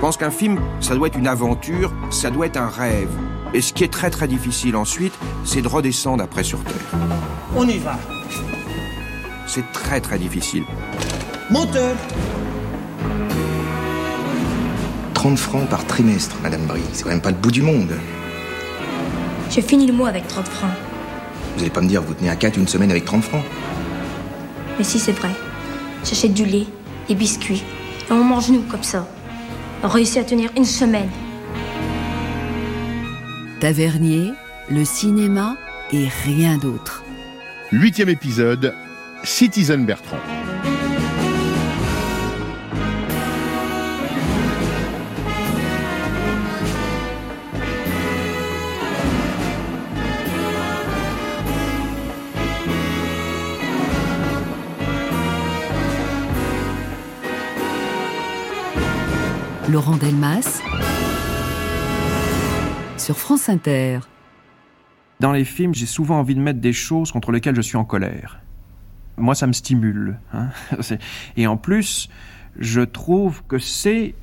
Je pense qu'un film, ça doit être une aventure, ça doit être un rêve. Et ce qui est très très difficile ensuite, c'est de redescendre après sur Terre. On y va. C'est très très difficile. Moteur 30 francs par trimestre, Madame Brie. C'est quand même pas le bout du monde. J'ai fini le mois avec 30 francs. Vous allez pas me dire, vous tenez à 4 une semaine avec 30 francs Mais si, c'est vrai. J'achète du lait, des biscuits, et on mange nous comme ça. On réussit à tenir une semaine. Tavernier, le cinéma et rien d'autre. Huitième épisode, Citizen Bertrand. Laurent Delmas sur France Inter. Dans les films, j'ai souvent envie de mettre des choses contre lesquelles je suis en colère. Moi, ça me stimule. hein. Et en plus, je trouve que c'est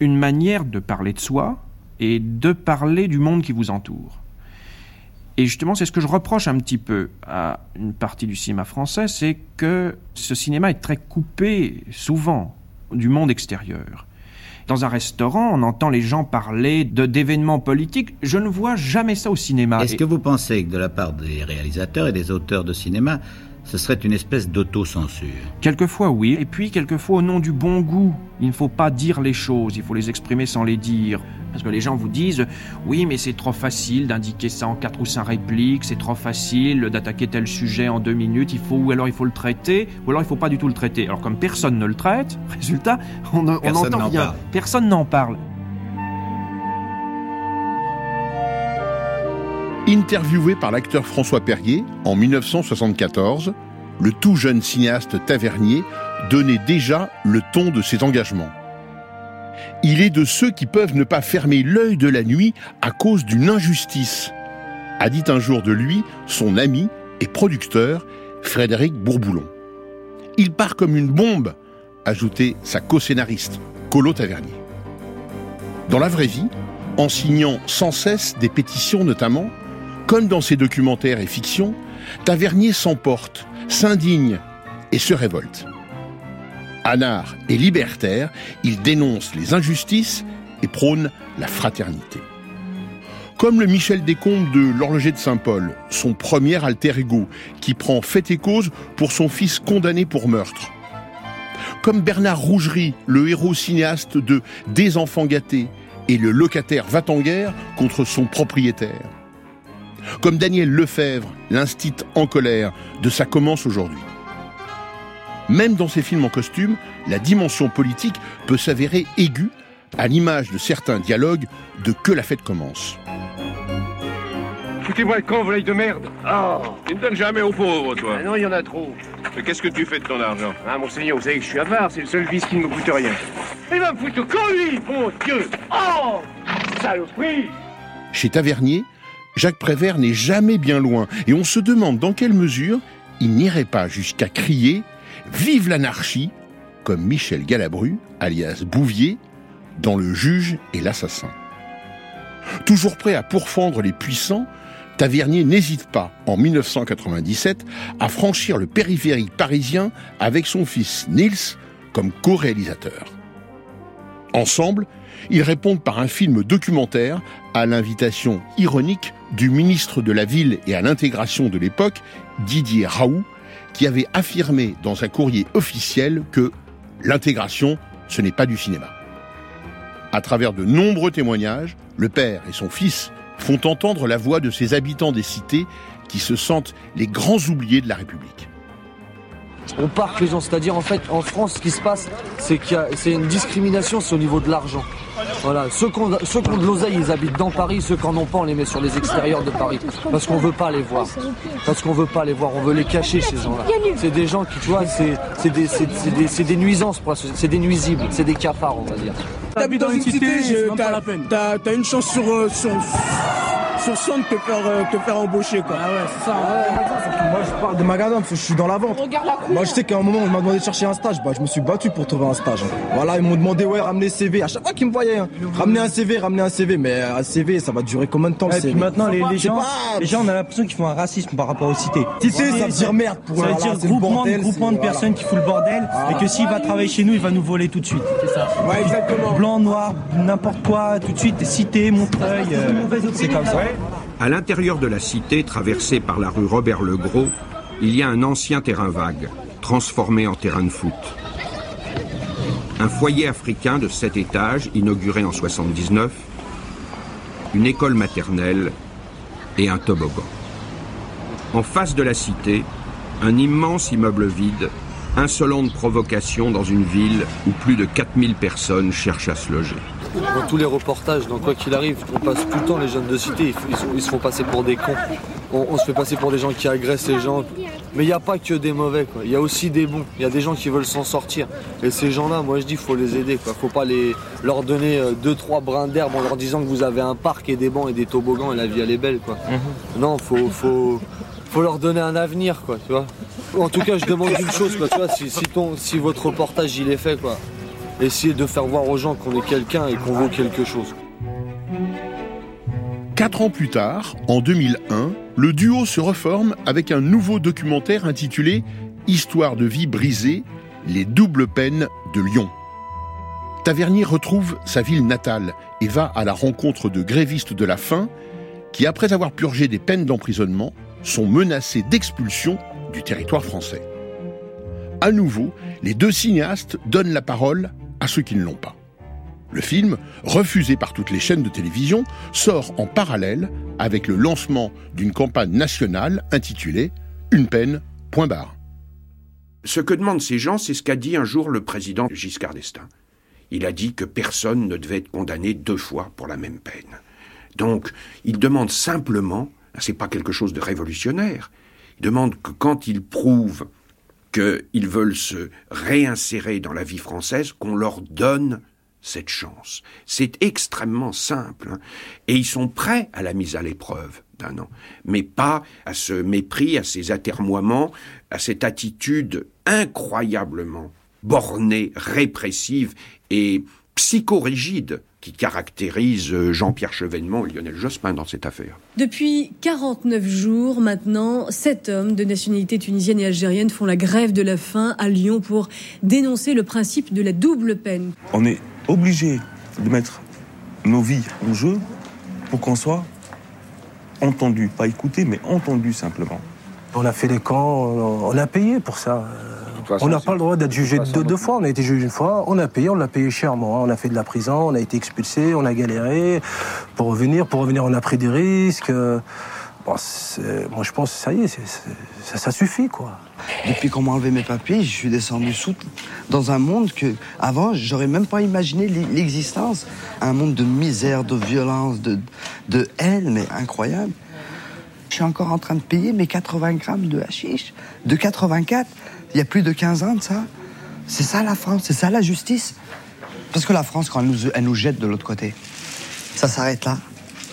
une manière de parler de soi et de parler du monde qui vous entoure. Et justement, c'est ce que je reproche un petit peu à une partie du cinéma français, c'est que ce cinéma est très coupé, souvent, du monde extérieur. Dans un restaurant, on entend les gens parler de d'événements politiques. Je ne vois jamais ça au cinéma. Est-ce Et- que vous pensez que de la part des réalisateurs et des auteurs de cinéma, ce serait une espèce d'autocensure Quelquefois oui, et puis quelquefois au nom du bon goût. Il ne faut pas dire les choses, il faut les exprimer sans les dire. Parce que les gens vous disent oui mais c'est trop facile d'indiquer ça en quatre ou cinq répliques, c'est trop facile d'attaquer tel sujet en deux minutes, il faut ou alors il faut le traiter, ou alors il faut pas du tout le traiter. Alors comme personne ne le traite, résultat, on, on Personne entend n'en rien. parle. Personne n'en parle. Interviewé par l'acteur François Perrier en 1974, le tout jeune cinéaste Tavernier donnait déjà le ton de ses engagements. Il est de ceux qui peuvent ne pas fermer l'œil de la nuit à cause d'une injustice, a dit un jour de lui son ami et producteur Frédéric Bourboulon. Il part comme une bombe, ajoutait sa co-scénariste, Colo Tavernier. Dans la vraie vie, en signant sans cesse des pétitions notamment, comme dans ses documentaires et fictions, Tavernier s'emporte, s'indigne et se révolte. Anard et libertaire, il dénonce les injustices et prône la fraternité. Comme le Michel Descombes de l'horloger de Saint-Paul, son premier alter ego, qui prend fait et cause pour son fils condamné pour meurtre. Comme Bernard Rougerie, le héros cinéaste de Des enfants gâtés et le locataire va en guerre contre son propriétaire. Comme Daniel Lefebvre, l'instit en colère de Ça commence aujourd'hui. Même dans ses films en costume, la dimension politique peut s'avérer aiguë, à l'image de certains dialogues de Que la fête commence. Foutez-moi le camp, volaille de merde Oh, tu ne donnes jamais aux pauvres, toi. Ah non, il y en a trop Mais qu'est-ce que tu fais de ton argent? Ah, monseigneur, vous savez que je suis avare, c'est le seul vice qui ne me coûte rien. Il va me foutre au camp, lui Mon Dieu Oh Saloperie Chez Tavernier, Jacques Prévert n'est jamais bien loin et on se demande dans quelle mesure il n'irait pas jusqu'à crier Vive l'anarchie comme Michel Galabru, alias Bouvier, dans Le juge et l'assassin. Toujours prêt à pourfendre les puissants, Tavernier n'hésite pas, en 1997, à franchir le périphérique parisien avec son fils Nils comme co-réalisateur. Ensemble, ils répondent par un film documentaire à l'invitation ironique du ministre de la Ville et à l'intégration de l'époque, Didier Raoult, qui avait affirmé dans un courrier officiel que l'intégration, ce n'est pas du cinéma. À travers de nombreux témoignages, le père et son fils font entendre la voix de ces habitants des cités qui se sentent les grands oubliés de la République. On parque les gens, c'est-à-dire en fait en France ce qui se passe c'est qu'il y a c'est une discrimination c'est au niveau de l'argent. Voilà, ceux qui ont, ceux qui ont de l'oseille ils habitent dans Paris, ceux qui en ont pas on les met sur les extérieurs de Paris parce qu'on veut pas les voir. Parce qu'on veut pas les voir, on veut les cacher ces gens-là. C'est des gens qui tu vois c'est c'est des, c'est- c'est des, c'est des nuisances pour la société, c'est des nuisibles, c'est des cafards on va dire. T'habites dans une cité, je- t'as une chance sur, euh, sur, sur 100 de te faire, euh, te faire embaucher. Quoi. Ah ouais, c'est ça. Moi, je parle de magasin parce que je suis dans la vente. Moi, je sais qu'à un moment, on m'a demandé de chercher un stage. Bah, je me suis battu pour trouver un stage. Voilà, ils m'ont demandé, ouais, ramener CV. À chaque fois qu'ils me voyaient, hein, ramener un CV, ramener un CV. Mais un CV, ça va durer combien de temps Et le puis maintenant, les, gens, pas. les gens, on a l'impression qu'ils font un racisme par rapport aux cités. Cité, ça veut dire merde pour Ça veut dire groupement, bordel, de, groupement de personnes qui foutent le bordel Ah. et que s'il va travailler chez nous, il va nous voler tout de suite. C'est ça. Ouais, exactement. Blanc, noir, n'importe quoi, tout de suite, cité, Montreuil, euh, c'est comme ça. À l'intérieur de la cité, traversée par la rue Robert le Gros, il y a un ancien terrain vague, transformé en terrain de foot. Un foyer africain de 7 étages, inauguré en 79, une école maternelle et un toboggan. En face de la cité, un immense immeuble vide, insolente provocation dans une ville où plus de 4000 personnes cherchent à se loger. Dans tous les reportages, dans quoi qu'il arrive, on passe tout le temps les jeunes de cité, ils, se font passer pour des cons. On, on se fait passer pour des gens qui agressent les gens. Mais il n'y a pas que des mauvais. Il y a aussi des bons. Il y a des gens qui veulent s'en sortir. Et ces gens-là, moi je dis, faut les aider, quoi. Faut pas les, leur donner euh, deux, trois brins d'herbe en leur disant que vous avez un parc et des bancs et des toboggans et la vie elle est belle, quoi. Non, faut, faut, faut leur donner un avenir, quoi, tu vois. En tout cas, je demande une chose, quoi, tu vois, si, si, ton, si votre reportage il est fait, quoi, essayez de faire voir aux gens qu'on est quelqu'un et qu'on vaut quelque chose. Quatre ans plus tard, en 2001, le duo se reforme avec un nouveau documentaire intitulé Histoire de vie brisée, les doubles peines de Lyon. Tavernier retrouve sa ville natale et va à la rencontre de grévistes de la faim qui, après avoir purgé des peines d'emprisonnement, sont menacés d'expulsion du territoire français. À nouveau, les deux cinéastes donnent la parole à ceux qui ne l'ont pas. Le film, refusé par toutes les chaînes de télévision, sort en parallèle avec le lancement d'une campagne nationale intitulée Une peine, point barre. Ce que demandent ces gens, c'est ce qu'a dit un jour le président Giscard d'Estaing. Il a dit que personne ne devait être condamné deux fois pour la même peine. Donc, il demande simplement, c'est pas quelque chose de révolutionnaire, il demande que quand ils prouvent qu'ils veulent se réinsérer dans la vie française, qu'on leur donne cette chance. C'est extrêmement simple. hein. Et ils sont prêts à la mise à l'épreuve d'un an, mais pas à ce mépris, à ces atermoiements, à cette attitude incroyablement bornée, répressive et psychorigide qui caractérise euh, Jean-Pierre Chevènement et Lionel Jospin dans cette affaire. Depuis 49 jours maintenant, sept hommes de nationalité tunisienne et algérienne font la grève de la faim à Lyon pour dénoncer le principe de la double peine. On est obligé de mettre nos vies en jeu pour qu'on soit entendu, pas écouté, mais entendu simplement. On a fait les camps, on on a payé pour ça. Façon, On n'a pas le droit d'être jugé de deux, fois. On a été jugé une fois, on a payé, on l'a payé chèrement. hein. On a fait de la prison, on a été expulsé, on a galéré pour revenir. Pour revenir, on a pris des risques. Bon, moi, je pense que ça y est, ça, ça suffit, quoi. Depuis qu'on m'a enlevé mes papiers, je suis descendu sous, dans un monde que, avant, j'aurais même pas imaginé l'e- l'existence. Un monde de misère, de violence, de, de haine, mais incroyable. Je suis encore en train de payer mes 80 grammes de hashish, de 84, il y a plus de 15 ans de ça. C'est ça la France, c'est ça la justice. Parce que la France, quand elle nous, elle nous jette de l'autre côté, ça s'arrête là.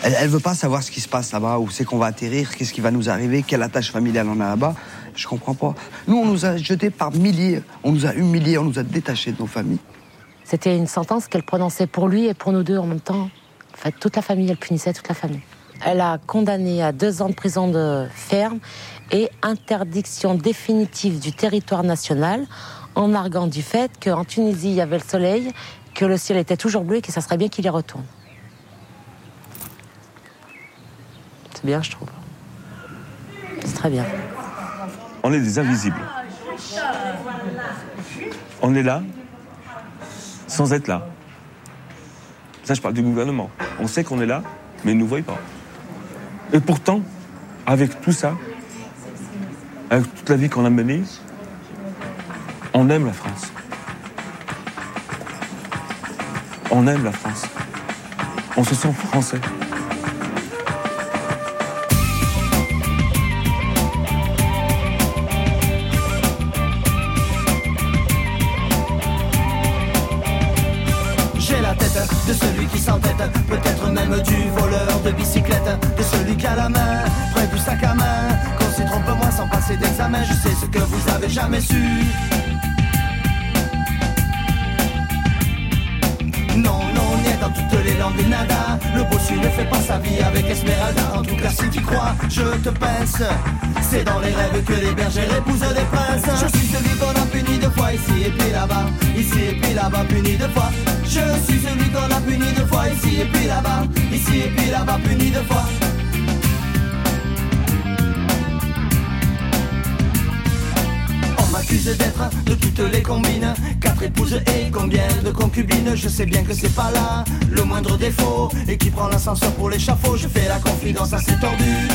Elle, elle veut pas savoir ce qui se passe là-bas, où c'est qu'on va atterrir, qu'est-ce qui va nous arriver, quelle attache familiale on a là-bas. Je comprends pas. Nous, on nous a jetés par milliers, on nous a humiliés, on nous a détachés de nos familles. C'était une sentence qu'elle prononçait pour lui et pour nous deux en même temps. En fait, toute la famille, elle punissait toute la famille. Elle a condamné à deux ans de prison de ferme et interdiction définitive du territoire national en arguant du fait qu'en Tunisie, il y avait le soleil, que le ciel était toujours bleu et que ça serait bien qu'il y retourne. C'est bien, je trouve. C'est très bien. On est des invisibles. On est là sans être là. Ça, je parle du gouvernement. On sait qu'on est là, mais ils ne nous voient pas. Et pourtant, avec tout ça, avec toute la vie qu'on a menée, on aime la France. On aime la France. On se sent français. D'examen, je sais ce que vous avez jamais su. Non, non, ni dans toutes les langues, nada. Le bossu ne fait pas sa vie avec Esmeralda. En tout cas, si tu crois, je te pince. C'est dans les rêves que les bergers épousent des princes. Je suis celui qu'on a puni deux fois ici et puis là-bas. Ici et puis là-bas, puni deux fois. Je suis celui qu'on a puni deux fois ici et puis là-bas. Ici et puis là-bas, puni deux fois. D'être de toutes les combines. Quatre épouses et combien de concubines? Je sais bien que c'est pas là le moindre défaut. Et qui prend l'ascenseur pour l'échafaud? Je fais la confidence assez tordue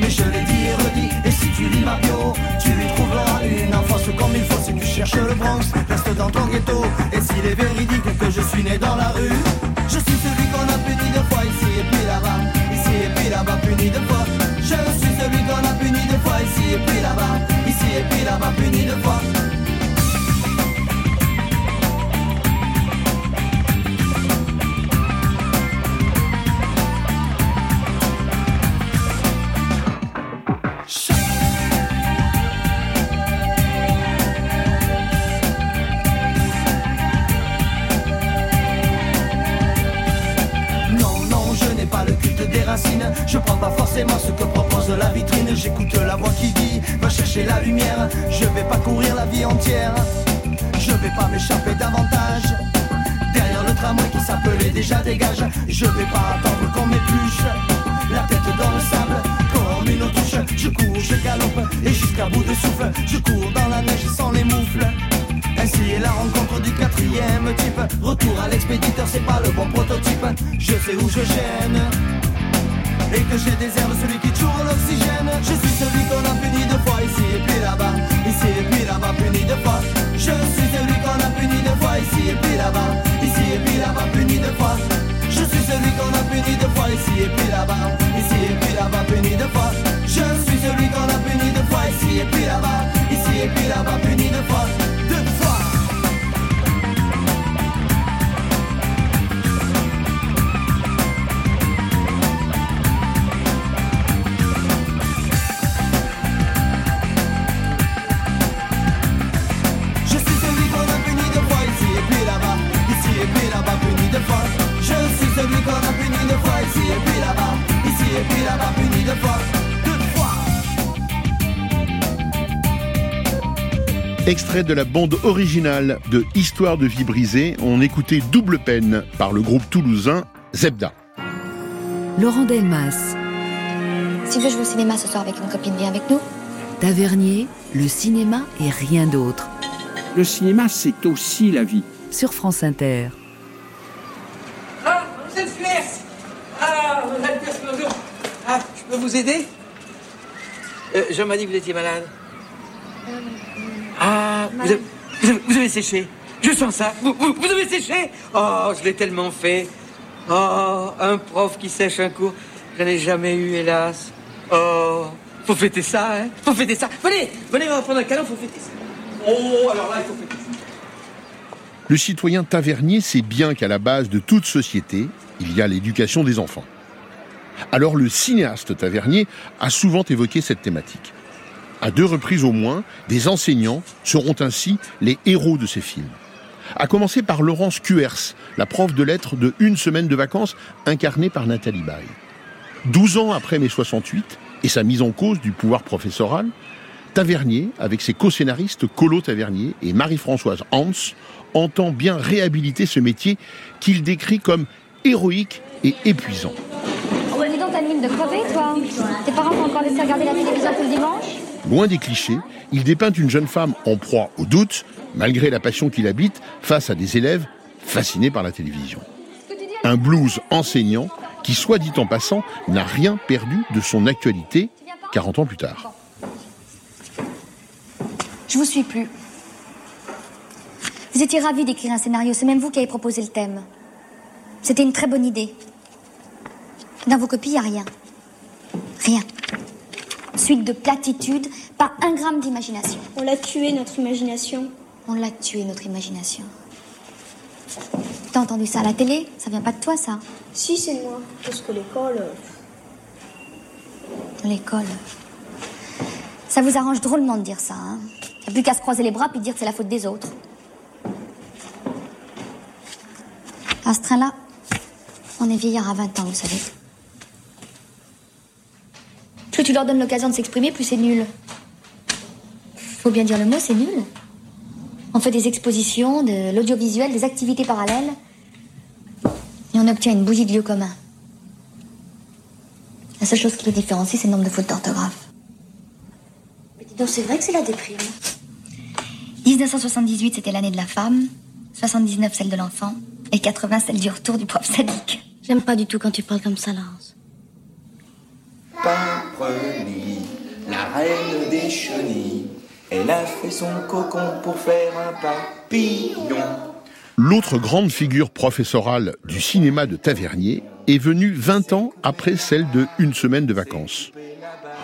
Mais je l'ai dit et redit Et si tu lis ma bio Tu lui trouveras une enfance comme il faut Si tu cherches le Bronx. Reste dans ton ghetto Et s'il est véridique que je suis né dans la rue Je suis celui qu'on a puni deux fois Ici et puis là-bas Ici et puis là-bas puni deux fois Je suis celui qu'on a puni deux fois Ici et puis là-bas Ici et puis là-bas puni deux fois Je vais pas m'échapper davantage. Derrière le tramway qui s'appelait déjà dégage. Je vais pas attendre qu'on m'épluche. La tête dans le sable, comme une autruche. Je cours, je galope, et jusqu'à bout de souffle. Je cours dans la neige sans les moufles. Ainsi est la rencontre du quatrième type Retour à l'expéditeur, c'est pas le bon prototype Je sais où je gêne Et que j'ai des herbes, celui qui toujours l'oxygène. Je suis celui qu'on a puni deux fois Ici et puis là-bas, ici et puis là-bas Puni deux fois. Je suis celui qu'on a puni deux fois Ici et puis là-bas, ici et puis là-bas Puni deux fois. Je suis celui qu'on a puni deux fois Ici et puis là-bas, Extrait de la bande originale de Histoire de vie brisée, on écoutait Double peine par le groupe toulousain Zebda. Laurent Delmas, Si tu veux jouer au cinéma ce soir avec une copine, viens avec nous. Tavernier, le cinéma et rien d'autre. Le cinéma, c'est aussi la vie. Sur France Inter. Ah, vous êtes Flair Ah, Madame Perslozo Ah, je peux vous aider? Euh, Jean m'a dit que vous étiez malade? Ah, vous avez, vous avez- vous avez séché. Je sens ça. Vous, vous, vous avez séché Oh, je l'ai tellement fait. Oh, un prof qui sèche un cours. Je n'ai jamais eu, hélas. Oh, faut fêter ça, hein Faut fêter ça. Venez, venez, on va prendre un câlin, faut fêter ça. Oh, alors là, il faut fêter ça. Le citoyen tavernier sait bien qu'à la base de toute société, il y a l'éducation des enfants. Alors le cinéaste tavernier a souvent évoqué cette thématique. À deux reprises au moins, des enseignants seront ainsi les héros de ces films. À commencer par Laurence Cuers, la prof de lettres de Une semaine de vacances, incarnée par Nathalie Baye. 12 ans après mai 68 et sa mise en cause du pouvoir professoral, Tavernier, avec ses co-scénaristes Colo Tavernier et Marie-Françoise Hans, entend bien réhabiliter ce métier qu'il décrit comme héroïque et épuisant. Oh, donc, t'as de crever, toi. Tes parents t'ont encore laissé regarder la télévision le dimanche Loin des clichés, il dépeint une jeune femme en proie au doute, malgré la passion qu'il habite, face à des élèves fascinés par la télévision. Un blues enseignant qui, soit dit en passant, n'a rien perdu de son actualité 40 ans plus tard. Je vous suis plus. Vous étiez ravis d'écrire un scénario, c'est même vous qui avez proposé le thème. C'était une très bonne idée. Dans vos copies, il n'y a rien. Rien. Suite de platitudes, pas un gramme d'imagination. On l'a tué, notre imagination. On l'a tué, notre imagination. T'as entendu ça à la télé? Ça vient pas de toi, ça? Si, c'est moi. Parce que l'école. euh, l'école. Ça vous arrange drôlement de dire ça, hein? A plus qu'à se croiser les bras puis dire que c'est la faute des autres. À ce train-là, on est vieillard à 20 ans, vous savez. Plus tu leur donnes l'occasion de s'exprimer, plus c'est nul. Faut bien dire le mot, c'est nul. On fait des expositions, de l'audiovisuel, des activités parallèles. Et on obtient une bouillie de lieu commun. La seule chose qui les différencie, c'est le nombre de fautes d'orthographe. Mais dis donc, c'est vrai que c'est la déprime. 1978, c'était l'année de la femme. 79, celle de l'enfant. Et 80, celle du retour du prof sadique. J'aime pas du tout quand tu parles comme ça, Laurence. Elle a fait son cocon pour faire un papillon. L'autre grande figure professorale du cinéma de Tavernier est venue 20 ans après celle de Une semaine de vacances.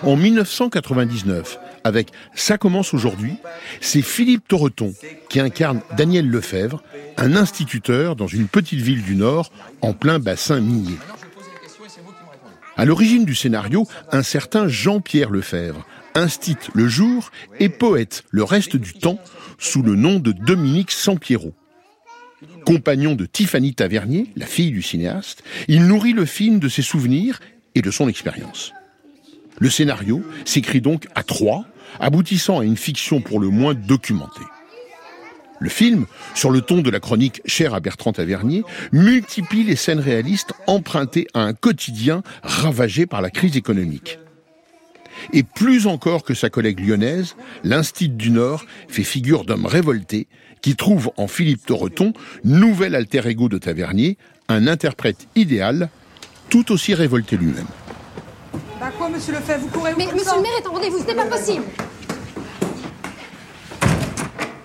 En 1999, avec Ça commence aujourd'hui, c'est Philippe Torreton qui incarne Daniel Lefebvre, un instituteur dans une petite ville du Nord en plein bassin minier. À l'origine du scénario, un certain Jean-Pierre Lefebvre, instite le jour et poète le reste du temps sous le nom de Dominique Sampiero. Compagnon de Tiffany Tavernier, la fille du cinéaste, il nourrit le film de ses souvenirs et de son expérience. Le scénario s'écrit donc à trois, aboutissant à une fiction pour le moins documentée. Le film, sur le ton de la chronique chère à Bertrand Tavernier, multiplie les scènes réalistes empruntées à un quotidien ravagé par la crise économique. Et plus encore que sa collègue lyonnaise, l'Institut du Nord fait figure d'homme révolté qui trouve en Philippe Torreton, nouvel alter ego de Tavernier, un interprète idéal, tout aussi révolté lui-même. Bah quoi, monsieur Lefebvre, vous courez Mais monsieur le maire est en rendez-vous, ce n'est pas possible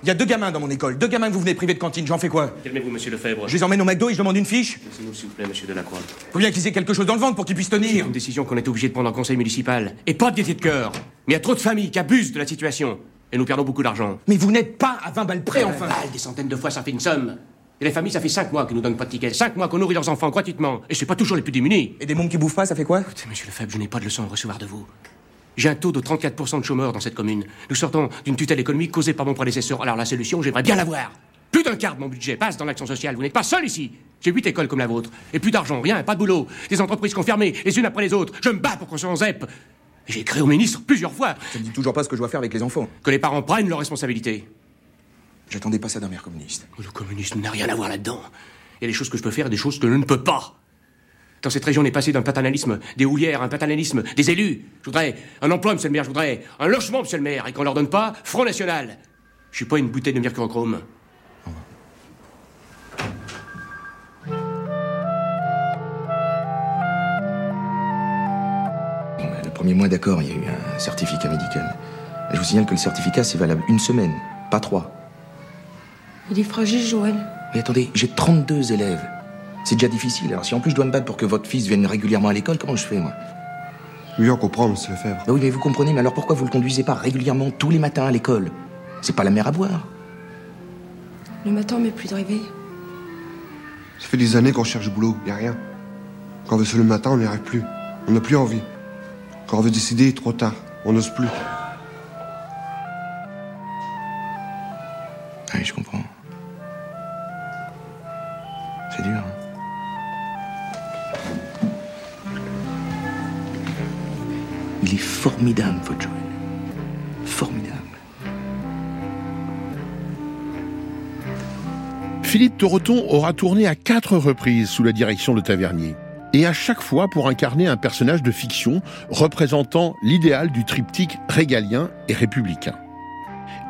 Il y a deux gamins dans mon école, deux gamins que vous venez priver de cantine, j'en fais quoi Calmez-vous, monsieur Lefebvre. Je les emmène au McDo et je demande une fiche Laissez-nous, s'il vous plaît, monsieur Delacroix. Faut bien qu'ils aient quelque chose dans le ventre pour qu'ils puissent tenir Une décision qu'on est obligé de prendre en conseil municipal. Et pas de gaieté de cœur. Mais il y a trop de familles qui abusent de la situation. Et nous perdons beaucoup d'argent. Mais vous n'êtes pas à 20 balles près, enfin balles, Des centaines de fois, ça fait une somme. Et les familles, ça fait 5 mois qu'ils nous donnent pas de tickets. 5 mois qu'on nourrit leurs enfants gratuitement. Et c'est pas toujours les plus démunis. Et des mômes qui bouffent pas, ça fait quoi Écoutez, monsieur Lefebvre, je n'ai pas de leçon à recevoir de vous. J'ai un taux de 34% de chômeurs dans cette commune. Nous sortons d'une tutelle économique causée par mon prédécesseur. Alors la solution, j'aimerais bien l'avoir. Plus d'un quart de mon budget passe dans l'action sociale. Vous n'êtes pas seul ici. J'ai huit écoles comme la vôtre. Et plus d'argent, rien, pas de boulot. Des entreprises confirmées, les unes après les autres. Je me bats pour qu'on soit en ZEP. J'ai écrit au ministre plusieurs fois. Ça me dit toujours pas ce que je dois faire avec les enfants. Que les parents prennent leurs responsabilités. J'attendais pas ça d'un maire communiste. Le communisme n'a rien à voir là-dedans. Il y a des choses que je peux faire et des choses que je ne peux pas. Dans cette région, on est passé d'un paternalisme des houillères, un paternalisme des élus. Je voudrais un emploi, monsieur le maire, je voudrais un logement, monsieur le maire, et qu'on leur donne pas Front National. Je suis pas une bouteille de mercurochrome. Le premier mois, d'accord, il y a eu un certificat médical. Je vous signale que le certificat, c'est valable une semaine, pas trois. Il est fragile, Joël. Mais attendez, j'ai 32 élèves. C'est déjà difficile. Alors si en plus je dois me battre pour que votre fils vienne régulièrement à l'école, comment je fais, moi? Oui, on comprend, monsieur Lefebvre. Bah oui, mais vous comprenez, mais alors pourquoi vous le conduisez pas régulièrement tous les matins à l'école? C'est pas la mer à boire. Le matin, on met plus de réveil. Ça fait des années qu'on cherche du boulot, y a rien. Quand on veut se lever le matin, on n'y arrive plus. On n'a plus envie. Quand on veut décider, trop tard. On n'ose plus. Ah oui, je comprends. C'est dur. hein. Il est formidable, votre Joël. Formidable. Philippe Torreton aura tourné à quatre reprises sous la direction de Tavernier. Et à chaque fois pour incarner un personnage de fiction représentant l'idéal du triptyque régalien et républicain.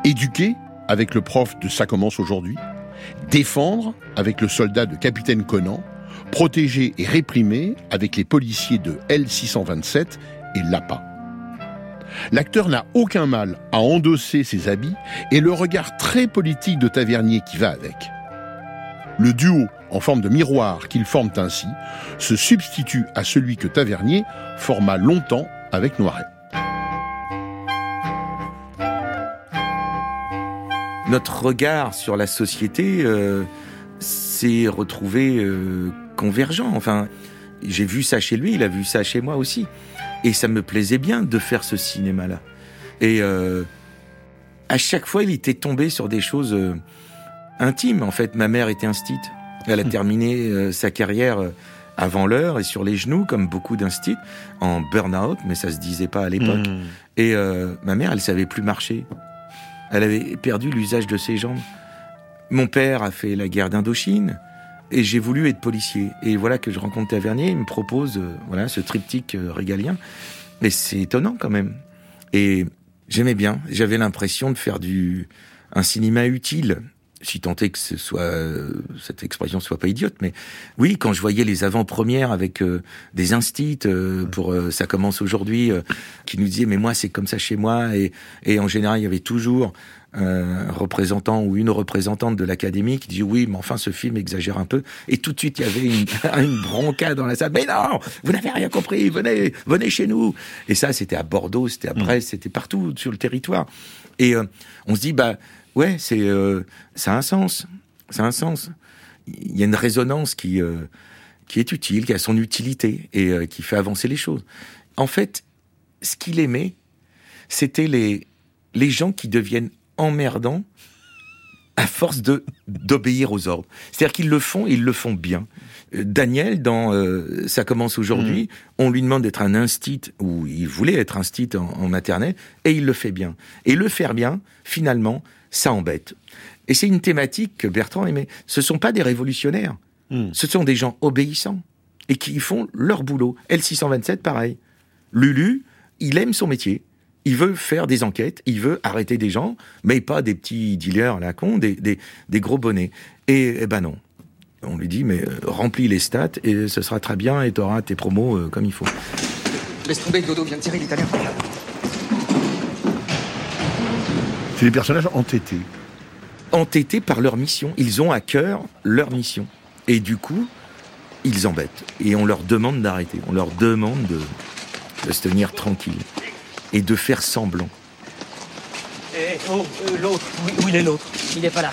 Éduquer, avec le prof de Ça commence aujourd'hui. Défendre, avec le soldat de Capitaine Conan. Protéger et réprimer, avec les policiers de L627 et l'APA. L'acteur n'a aucun mal à endosser ses habits et le regard très politique de Tavernier qui va avec. Le duo en forme de miroir qu'ils forment ainsi se substitue à celui que Tavernier forma longtemps avec Noiret. Notre regard sur la société euh, s'est retrouvé euh, convergent. Enfin, j'ai vu ça chez lui, il a vu ça chez moi aussi. Et ça me plaisait bien de faire ce cinéma-là. Et euh, à chaque fois, il était tombé sur des choses euh, intimes. En fait, ma mère était instite. Elle a terminé euh, sa carrière euh, avant l'heure et sur les genoux, comme beaucoup d'instits, en burn-out, mais ça se disait pas à l'époque. Mhm. Et euh, ma mère, elle savait plus marcher. Elle avait perdu l'usage de ses jambes. Mon père a fait la guerre d'Indochine et j'ai voulu être policier. Et voilà que je rencontre Tavernier, il me propose euh, voilà ce triptyque euh, régalien. Mais c'est étonnant quand même. Et j'aimais bien. J'avais l'impression de faire du un cinéma utile. Si tant est que ce soit euh, cette expression soit pas idiote, mais oui, quand je voyais les avant-premières avec euh, des instits euh, pour euh, ça commence aujourd'hui, euh, qui nous disaient mais moi c'est comme ça chez moi et, et en général il y avait toujours un représentant ou une représentante de l'académie qui dit oui mais enfin ce film exagère un peu et tout de suite il y avait une, une bronca dans la salle. Mais non vous n'avez rien compris venez venez chez nous. Et ça c'était à Bordeaux c'était à Brest c'était partout sur le territoire. Et euh, on se dit bah ouais c'est euh, ça a un sens ça a un sens il y a une résonance qui euh, qui est utile qui a son utilité et euh, qui fait avancer les choses en fait ce qu'il aimait c'était les les gens qui deviennent emmerdants à force de d'obéir aux ordres. C'est-à-dire qu'ils le font, et ils le font bien. Euh, Daniel, dans euh, Ça commence aujourd'hui, on lui demande d'être un instit, ou il voulait être instit en, en maternelle, et il le fait bien. Et le faire bien, finalement, ça embête. Et c'est une thématique que Bertrand aimait. Ce sont pas des révolutionnaires. Ce sont des gens obéissants et qui font leur boulot. L627, pareil. Lulu, il aime son métier. Il veut faire des enquêtes, il veut arrêter des gens, mais pas des petits dealers à la con, des, des, des gros bonnets. Et, eh ben non. On lui dit, mais euh, remplis les stats et ce sera très bien et tu auras tes promos euh, comme il faut. Laisse tomber, Dodo vient de tirer l'italien. C'est des personnages entêtés. Entêtés par leur mission. Ils ont à cœur leur mission. Et du coup, ils embêtent. Et on leur demande d'arrêter. On leur demande de, de se tenir tranquille. Et de faire semblant. Eh, oh, euh, l'autre, où, où il est l'autre? Il est pas là.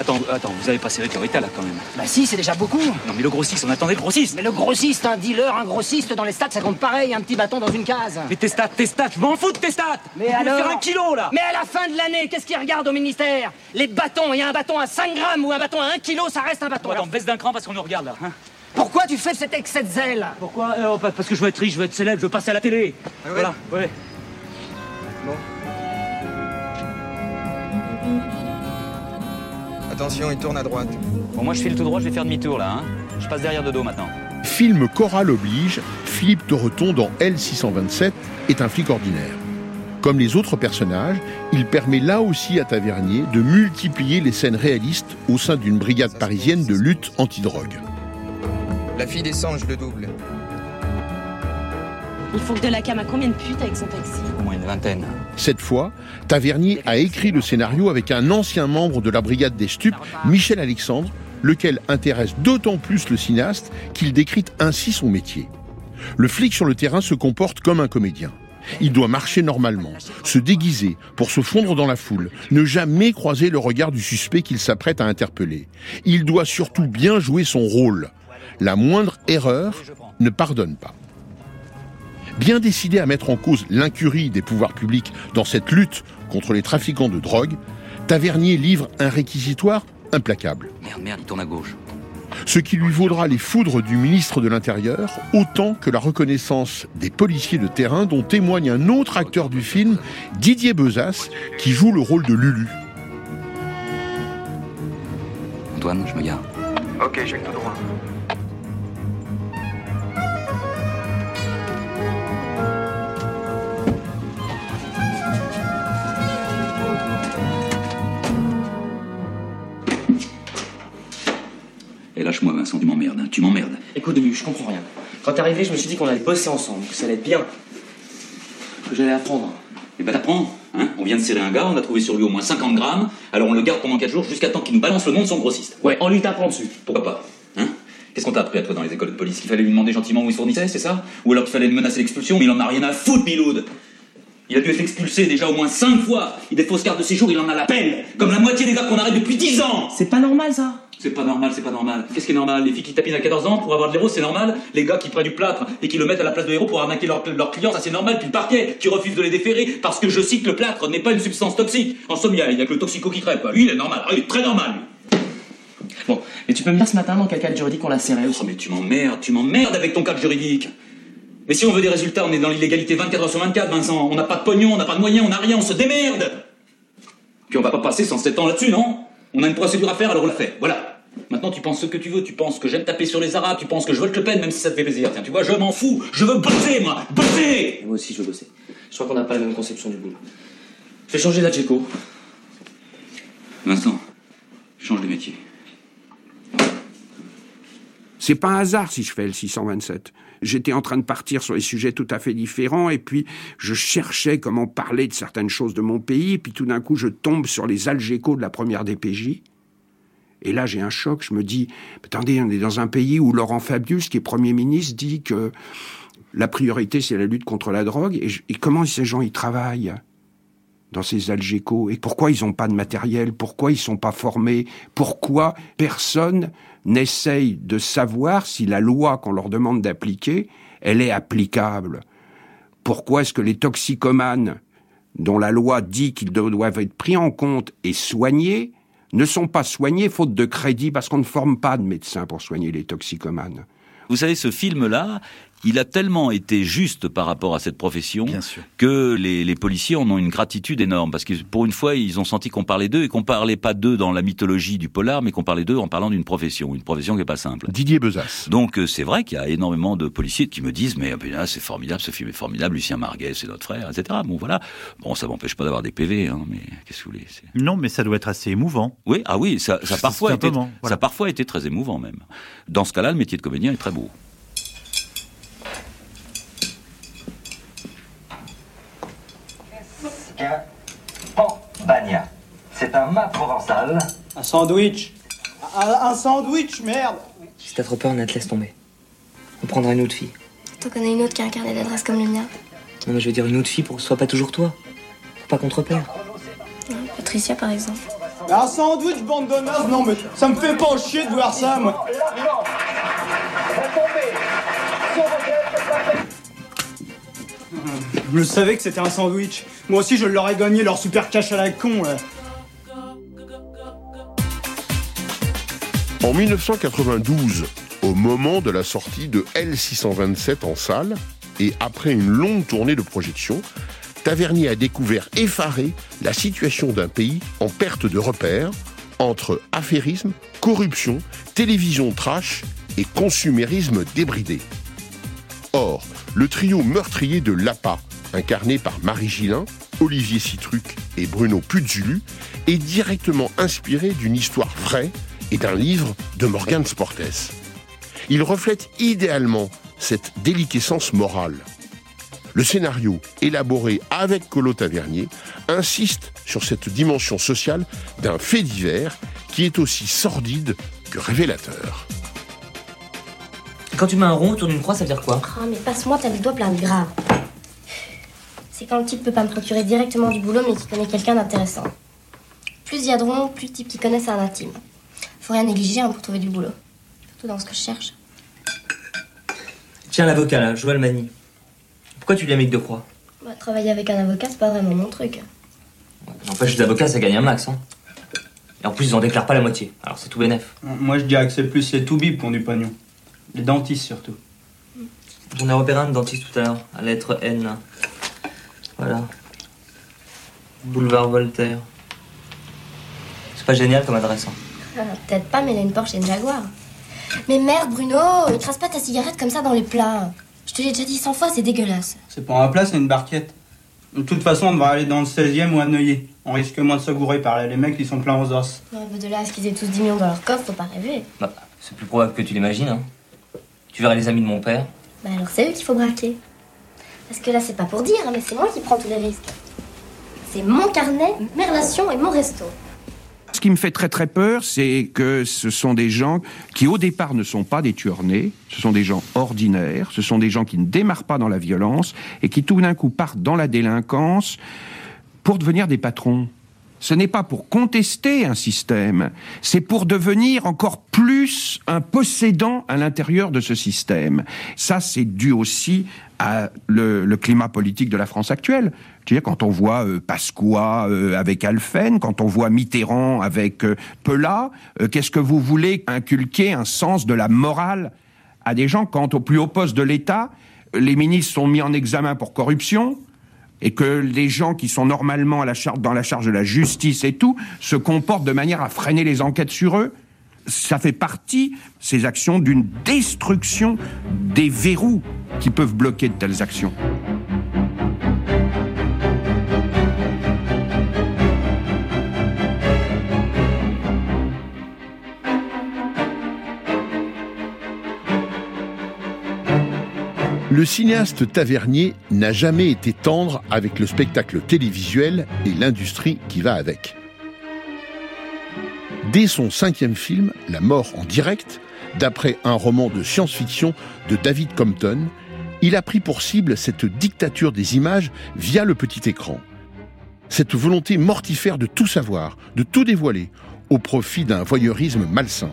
Attends, euh, attends, vous avez pas serré là quand même. Bah si, c'est déjà beaucoup. Non mais le grossiste, on attendait le grossiste. Mais le grossiste, un dealer, un grossiste, dans les stats, ça compte pareil, un petit bâton dans une case. Mais tes stats, tes stats, je m'en fous de tes stats Mais alors faire un kilo là Mais à la fin de l'année, qu'est-ce qu'ils regardent au ministère? Les bâtons, il y a un bâton à 5 grammes ou un bâton à 1 kilo, ça reste un bâton. Attends, Alors, baisse d'un cran parce qu'on nous regarde là. hein. pourquoi tu fais cet excès de zèle? Pourquoi? Euh, oh, pa- Parce que je veux être riche, je veux être célèbre, je veux passer à la télé. Voilà, ouais. Attention, il tourne à droite. Bon, moi je file tout droit, je vais faire demi-tour là. Hein. Je passe derrière de dos maintenant. Film choral oblige, Philippe Torreton dans L627 est un flic ordinaire. Comme les autres personnages, il permet là aussi à Tavernier de multiplier les scènes réalistes au sein d'une brigade parisienne de lutte antidrogue. La fille descend, je le double. Il faut que de la cam à combien de putes avec son taxi Au moins une vingtaine. Cette fois, Tavernier a écrit le scénario avec un ancien membre de la brigade des stupes, Michel Alexandre, lequel intéresse d'autant plus le cinéaste qu'il décrit ainsi son métier. Le flic sur le terrain se comporte comme un comédien. Il doit marcher normalement, se déguiser pour se fondre dans la foule, ne jamais croiser le regard du suspect qu'il s'apprête à interpeller. Il doit surtout bien jouer son rôle. La moindre erreur ne pardonne pas. Bien décidé à mettre en cause l'incurie des pouvoirs publics dans cette lutte contre les trafiquants de drogue, Tavernier livre un réquisitoire implacable. Merde, merde, il tourne à gauche. Ce qui lui vaudra les foudres du ministre de l'Intérieur, autant que la reconnaissance des policiers de terrain dont témoigne un autre acteur du film, Didier Bezas, qui joue le rôle de Lulu. Antoine, je me gare. Ok, j'ai tout droit. Lâche-moi, Vincent, tu m'emmerdes. hein, Tu m'emmerdes. Écoute, je comprends rien. Quand t'es arrivé, je me suis dit qu'on allait bosser ensemble, que ça allait être bien. Que j'allais apprendre. Eh ben t'apprends, hein On vient de serrer un gars, on a trouvé sur lui au moins 50 grammes, alors on le garde pendant 4 jours jusqu'à temps qu'il nous balance le nom de son grossiste. Ouais, en lui tapant dessus. Pourquoi pas Hein Qu'est-ce qu'on t'a appris à toi dans les écoles de police? Qu'il fallait lui demander gentiment où il se fournissait, c'est ça? Ou alors qu'il fallait le menacer l'expulsion Mais il en a rien à foutre, Miloud Il a dû être expulsé déjà au moins 5 fois Il a des fausses cartes de séjour, il en a la peine Comme la moitié des gars qu'on arrête depuis 10 ans C'est pas normal ça C'est pas normal, c'est pas normal. Qu'est-ce qui est normal? Les filles qui tapinent à 14 ans pour avoir de l'héros, c'est normal Les gars qui prennent du plâtre et qui le mettent à la place de héros pour arnaquer leurs leurs clients, ça c'est normal Puis le parquet qui refuse de les déférer parce que, je cite, le plâtre n'est pas une substance toxique. En somme, il y a, que le toxico qui crève, quoi. Lui, il est normal. Il est très normal. Bon, et tu peux me dire ce matin dans quel cadre juridique on l'a serré Oh, mais tu m'emmerdes, tu m'emmerdes avec ton cadre juridique. Mais si on veut des résultats, on est dans l'illégalité 24 heures sur 24, Vincent. On n'a pas de pognon, on n'a pas de moyens, on n'a rien, on se démerde. Puis on va pas passer 107 ans là-dessus, non? On a une procédure à faire, alors on la fait. Voilà. Maintenant, tu penses ce que tu veux. Tu penses que j'aime taper sur les Arabes. Tu penses que je vote Le Pen, même si ça te fait plaisir. Tiens, tu vois, je m'en fous. Je veux bosser, moi. Bosser Moi aussi, je veux bosser. Je crois qu'on n'a pas la même conception du boulot. Je vais changer d'Adjeco. Vincent, change de métier. C'est pas un hasard si je fais le 627. J'étais en train de partir sur des sujets tout à fait différents et puis je cherchais comment parler de certaines choses de mon pays et puis tout d'un coup je tombe sur les Algécos de la première DPJ. Et là j'ai un choc, je me dis, attendez, on est dans un pays où Laurent Fabius, qui est Premier ministre, dit que la priorité c'est la lutte contre la drogue et, et comment ces gens y travaillent? Dans ces Algécos Et pourquoi ils n'ont pas de matériel Pourquoi ils sont pas formés Pourquoi personne n'essaye de savoir si la loi qu'on leur demande d'appliquer, elle est applicable. Pourquoi est-ce que les toxicomanes, dont la loi dit qu'ils do- doivent être pris en compte et soignés, ne sont pas soignés faute de crédit parce qu'on ne forme pas de médecins pour soigner les toxicomanes? Vous savez, ce film-là, il a tellement été juste par rapport à cette profession que les, les policiers en ont une gratitude énorme parce que pour une fois, ils ont senti qu'on parlait d'eux et qu'on parlait pas d'eux dans la mythologie du polar, mais qu'on parlait d'eux en parlant d'une profession, une profession qui est pas simple. Didier Bezas. Donc euh, c'est vrai qu'il y a énormément de policiers qui me disent mais euh, c'est formidable, ce film est formidable, Lucien Marguet, c'est notre frère, etc. Bon voilà, bon ça m'empêche pas d'avoir des PV, hein, mais qu'est-ce que vous voulez Non, mais ça doit être assez émouvant. Oui, ah oui, ça, parfois ça a parfois été très émouvant même. Dans ce cas-là, le métier de comédien est très beau. Pambagna. C'est un mat provençal. Un sandwich un, un sandwich, merde Si t'as trop peur, Nat, laisse tomber. On prendra une autre fille. T'en connais une autre qui a un carnet d'adresse comme le mien Non, mais je veux dire une autre fille pour que ce soit pas toujours toi. Faut pas qu'on te repère. Non, Patricia, par exemple. Un sandwich, bande de nazes Non, mais ça me fait pas chier de voir ça, moi Je savais que c'était un sandwich. Moi aussi, je leur ai gagné leur super cash à la con. En 1992, au moment de la sortie de L627 en salle, et après une longue tournée de projection, Tavernier a découvert effaré la situation d'un pays en perte de repères entre affairisme, corruption, télévision trash et consumérisme débridé. Or, le trio meurtrier de l'APA, incarné par Marie Gillin, Olivier Citruc et Bruno Puzzulu, est directement inspiré d'une histoire vraie et d'un livre de Morgan Sportes. Il reflète idéalement cette déliquescence morale. Le scénario, élaboré avec Colo Tavernier, insiste sur cette dimension sociale d'un fait divers qui est aussi sordide que révélateur. Quand tu mets un rond autour d'une croix, ça veut dire quoi? Oh, mais passe-moi, t'as le doigt plein de gras. C'est quand le type peut pas me procurer directement du boulot, mais qui connaît quelqu'un d'intéressant. Plus il y a de ronds, plus le type qui connaît, c'est un intime. Faut rien négliger hein, pour trouver du boulot. Surtout dans ce que je cherche. Tiens, l'avocat là, Joël Mani. Pourquoi tu l'as mis de croix Moi, travailler avec un avocat, c'est pas vraiment mon truc. N'empêche, les avocats, ça gagne un max. Hein. Et en plus, ils en déclarent pas la moitié. Alors c'est tout bénef. Moi, je dirais que c'est plus les tout-bip qui ont du pognon. Les dentistes, surtout. J'en ai repéré un de dentiste tout à l'heure, à la lettre N. là. Voilà. Boulevard Voltaire. C'est pas génial comme adresse. hein. Ah, Peut-être pas, mais il a une Porsche et une Jaguar. Mais merde, Bruno, écrase pas ta cigarette comme ça dans les plats. Je te l'ai déjà dit 100 fois, c'est dégueulasse. C'est pas un plat, c'est une barquette. De toute façon, on devrait aller dans le 16e ou à Neuilly. On risque moins de se gourer par là. Les mecs, ils sont pleins aux os. Mais de là à ce qu'ils aient tous 10 millions dans leur coffre, faut pas rêver. Bah, c'est plus probable que tu l'imagines. Hein. Tu verrais les amis de mon père. Bah alors c'est eux qu'il faut braquer. Parce que là, c'est pas pour dire, hein, mais c'est moi qui prends tous les risques. C'est mon carnet, mes relations et mon resto. Ce qui me fait très très peur, c'est que ce sont des gens qui au départ ne sont pas des tueurs nés, ce sont des gens ordinaires, ce sont des gens qui ne démarrent pas dans la violence et qui tout d'un coup partent dans la délinquance pour devenir des patrons. Ce n'est pas pour contester un système, c'est pour devenir encore plus un possédant à l'intérieur de ce système. Ça, c'est dû aussi à le, climat politique de la France actuelle. Je veux dire, quand on voit euh, Pasqua euh, avec Alphen, quand on voit Mitterrand avec euh, Pelat, qu'est-ce que vous voulez inculquer un sens de la morale à des gens quand au plus haut poste de l'État, les ministres sont mis en examen pour corruption, et que les gens qui sont normalement dans la charge de la justice et tout se comportent de manière à freiner les enquêtes sur eux, ça fait partie, ces actions, d'une destruction des verrous qui peuvent bloquer de telles actions. Le cinéaste Tavernier n'a jamais été tendre avec le spectacle télévisuel et l'industrie qui va avec. Dès son cinquième film, La mort en direct, d'après un roman de science-fiction de David Compton, il a pris pour cible cette dictature des images via le petit écran. Cette volonté mortifère de tout savoir, de tout dévoiler, au profit d'un voyeurisme malsain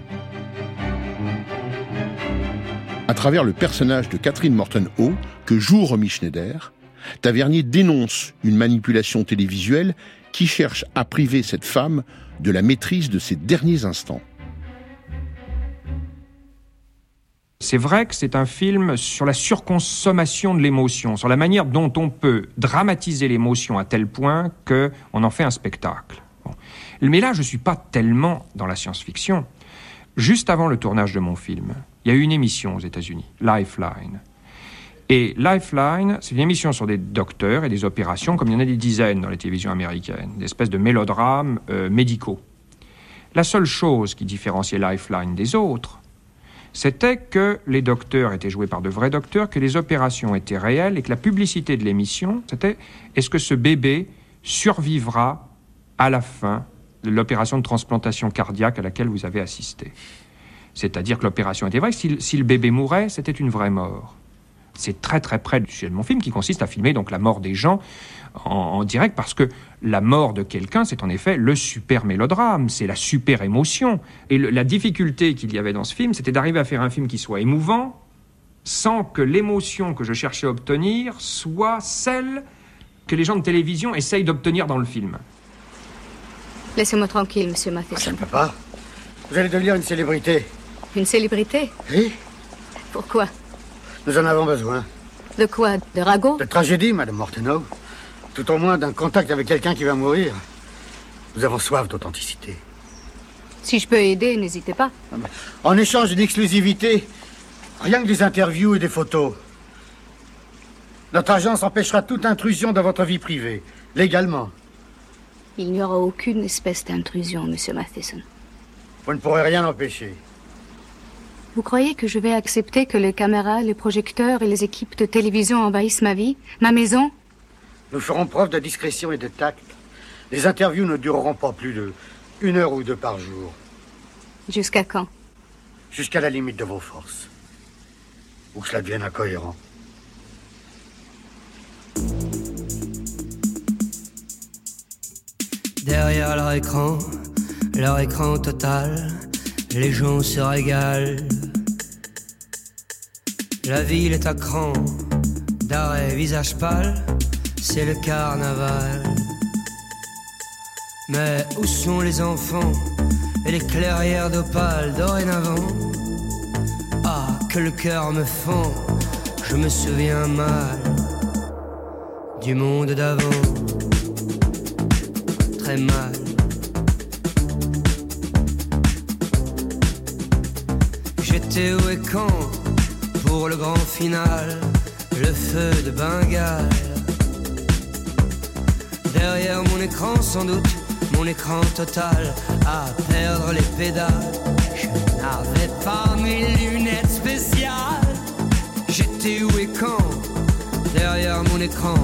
travers le personnage de Catherine Morton-Ho que joue Romy Schneider, Tavernier dénonce une manipulation télévisuelle qui cherche à priver cette femme de la maîtrise de ses derniers instants. C'est vrai que c'est un film sur la surconsommation de l'émotion, sur la manière dont on peut dramatiser l'émotion à tel point qu'on en fait un spectacle. Mais là, je ne suis pas tellement dans la science-fiction. Juste avant le tournage de mon film, il y a eu une émission aux États-Unis, Lifeline. Et Lifeline, c'est une émission sur des docteurs et des opérations, comme il y en a des dizaines dans les télévisions américaines, des espèces de mélodrames euh, médicaux. La seule chose qui différenciait Lifeline des autres, c'était que les docteurs étaient joués par de vrais docteurs, que les opérations étaient réelles et que la publicité de l'émission, c'était est-ce que ce bébé survivra à la fin l'opération de transplantation cardiaque à laquelle vous avez assisté c'est-à-dire que l'opération était vraie. Si, le bébé mourait, c'était une vraie mort. C'est très très près du sujet de mon film qui consiste à filmer donc la mort des gens en, direct parce que la mort de quelqu'un, c'est en effet le super mélodrame, c'est la super émotion. Et la difficulté qu'il y avait dans ce film, c'était d'arriver à faire un film qui soit émouvant sans que l'émotion que je cherchais à obtenir soit celle que les gens de télévision essayent d'obtenir dans le film. Laissez-moi tranquille, monsieur Matheson. Ça ne peut pas. Vous allez devenir une célébrité. Une célébrité Oui. Pourquoi Nous en avons besoin. De quoi De ragots De tragédie, Madame Mortenau. Tout au moins d'un contact avec quelqu'un qui va mourir. Nous avons soif d'authenticité. Si je peux aider, n'hésitez pas. Ah, en échange d'une exclusivité, rien que des interviews et des photos. Notre agence empêchera toute intrusion dans votre vie privée, légalement. Il n'y aura aucune espèce d'intrusion, Monsieur Matheson. Vous ne pourrez rien empêcher. Vous croyez que je vais accepter que les caméras, les projecteurs et les équipes de télévision envahissent ma vie, ma maison? Nous ferons preuve de discrétion et de tact. Les interviews ne dureront pas plus de une heure ou deux par jour. Jusqu'à quand? Jusqu'à la limite de vos forces. Ou que cela devienne incohérent. Derrière leur écran, leur écran total, les gens se régalent. La ville est à cran, d'arrêt, visage pâle, c'est le carnaval. Mais où sont les enfants et les clairières d'opale dorénavant? Ah, que le cœur me fend, je me souviens mal du monde d'avant, J'étais où et quand pour le grand final, le feu de Bengale. Derrière mon écran sans doute, mon écran total, à perdre les pédales. Je n'avais pas mes lunettes spéciales. J'étais où et quand derrière mon écran,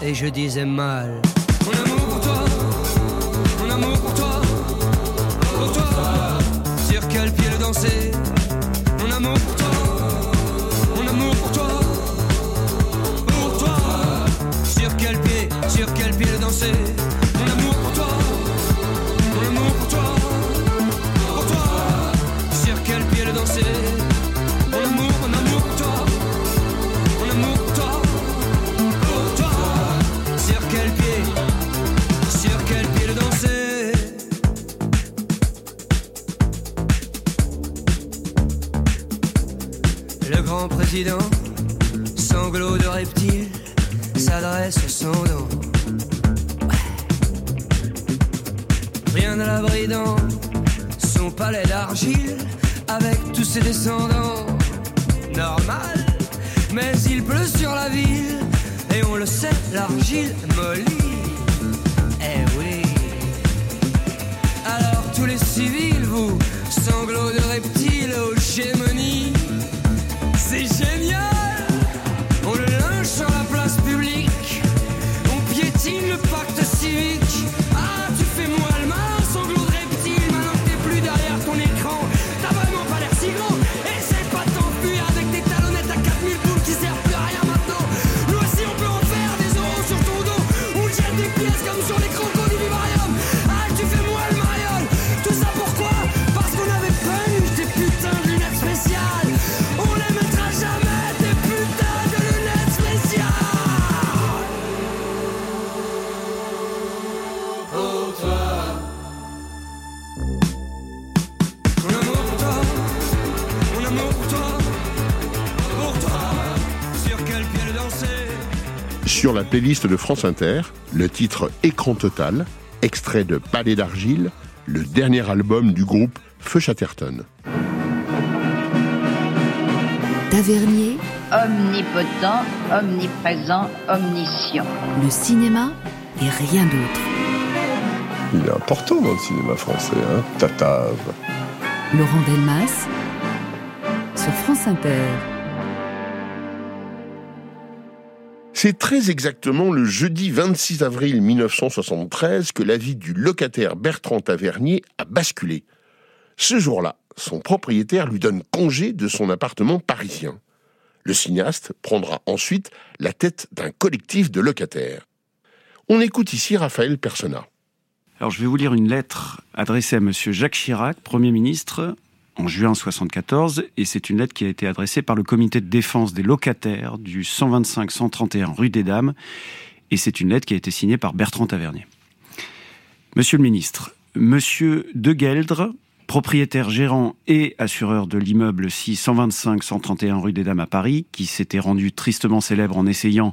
et je disais mal. Amour pour toi, pour toi. Sur quel pied le danser? Mon amour pour toi, mon amour pour toi, pour toi. Sur quel pied, sur quel pied le danser? Président, sanglot de reptile, s'adresse son dos. Rien à l'abri dans son palais d'argile, avec tous ses descendants. Normal, mais il pleut sur la ville, et on le sait, l'argile Sur la playlist de France Inter, le titre Écran total, extrait de Palais d'argile, le dernier album du groupe Feu Chatterton. Tavernier, Omnipotent, omniprésent, omniscient. le cinéma et rien d'autre. Il est important dans le cinéma français, hein Tatave. Laurent Delmas sur France Inter. C'est très exactement le jeudi 26 avril 1973 que la vie du locataire Bertrand Tavernier a basculé. Ce jour-là, son propriétaire lui donne congé de son appartement parisien. Le cinéaste prendra ensuite la tête d'un collectif de locataires. On écoute ici Raphaël Persona. Alors je vais vous lire une lettre adressée à Monsieur Jacques Chirac, Premier ministre, en juin 1974, et c'est une lettre qui a été adressée par le comité de défense des locataires du 125-131 rue des Dames, et c'est une lettre qui a été signée par Bertrand Tavernier. Monsieur le ministre, Monsieur De Geldre, propriétaire gérant et assureur de l'immeuble 6 125-131 rue des Dames à Paris, qui s'était rendu tristement célèbre en essayant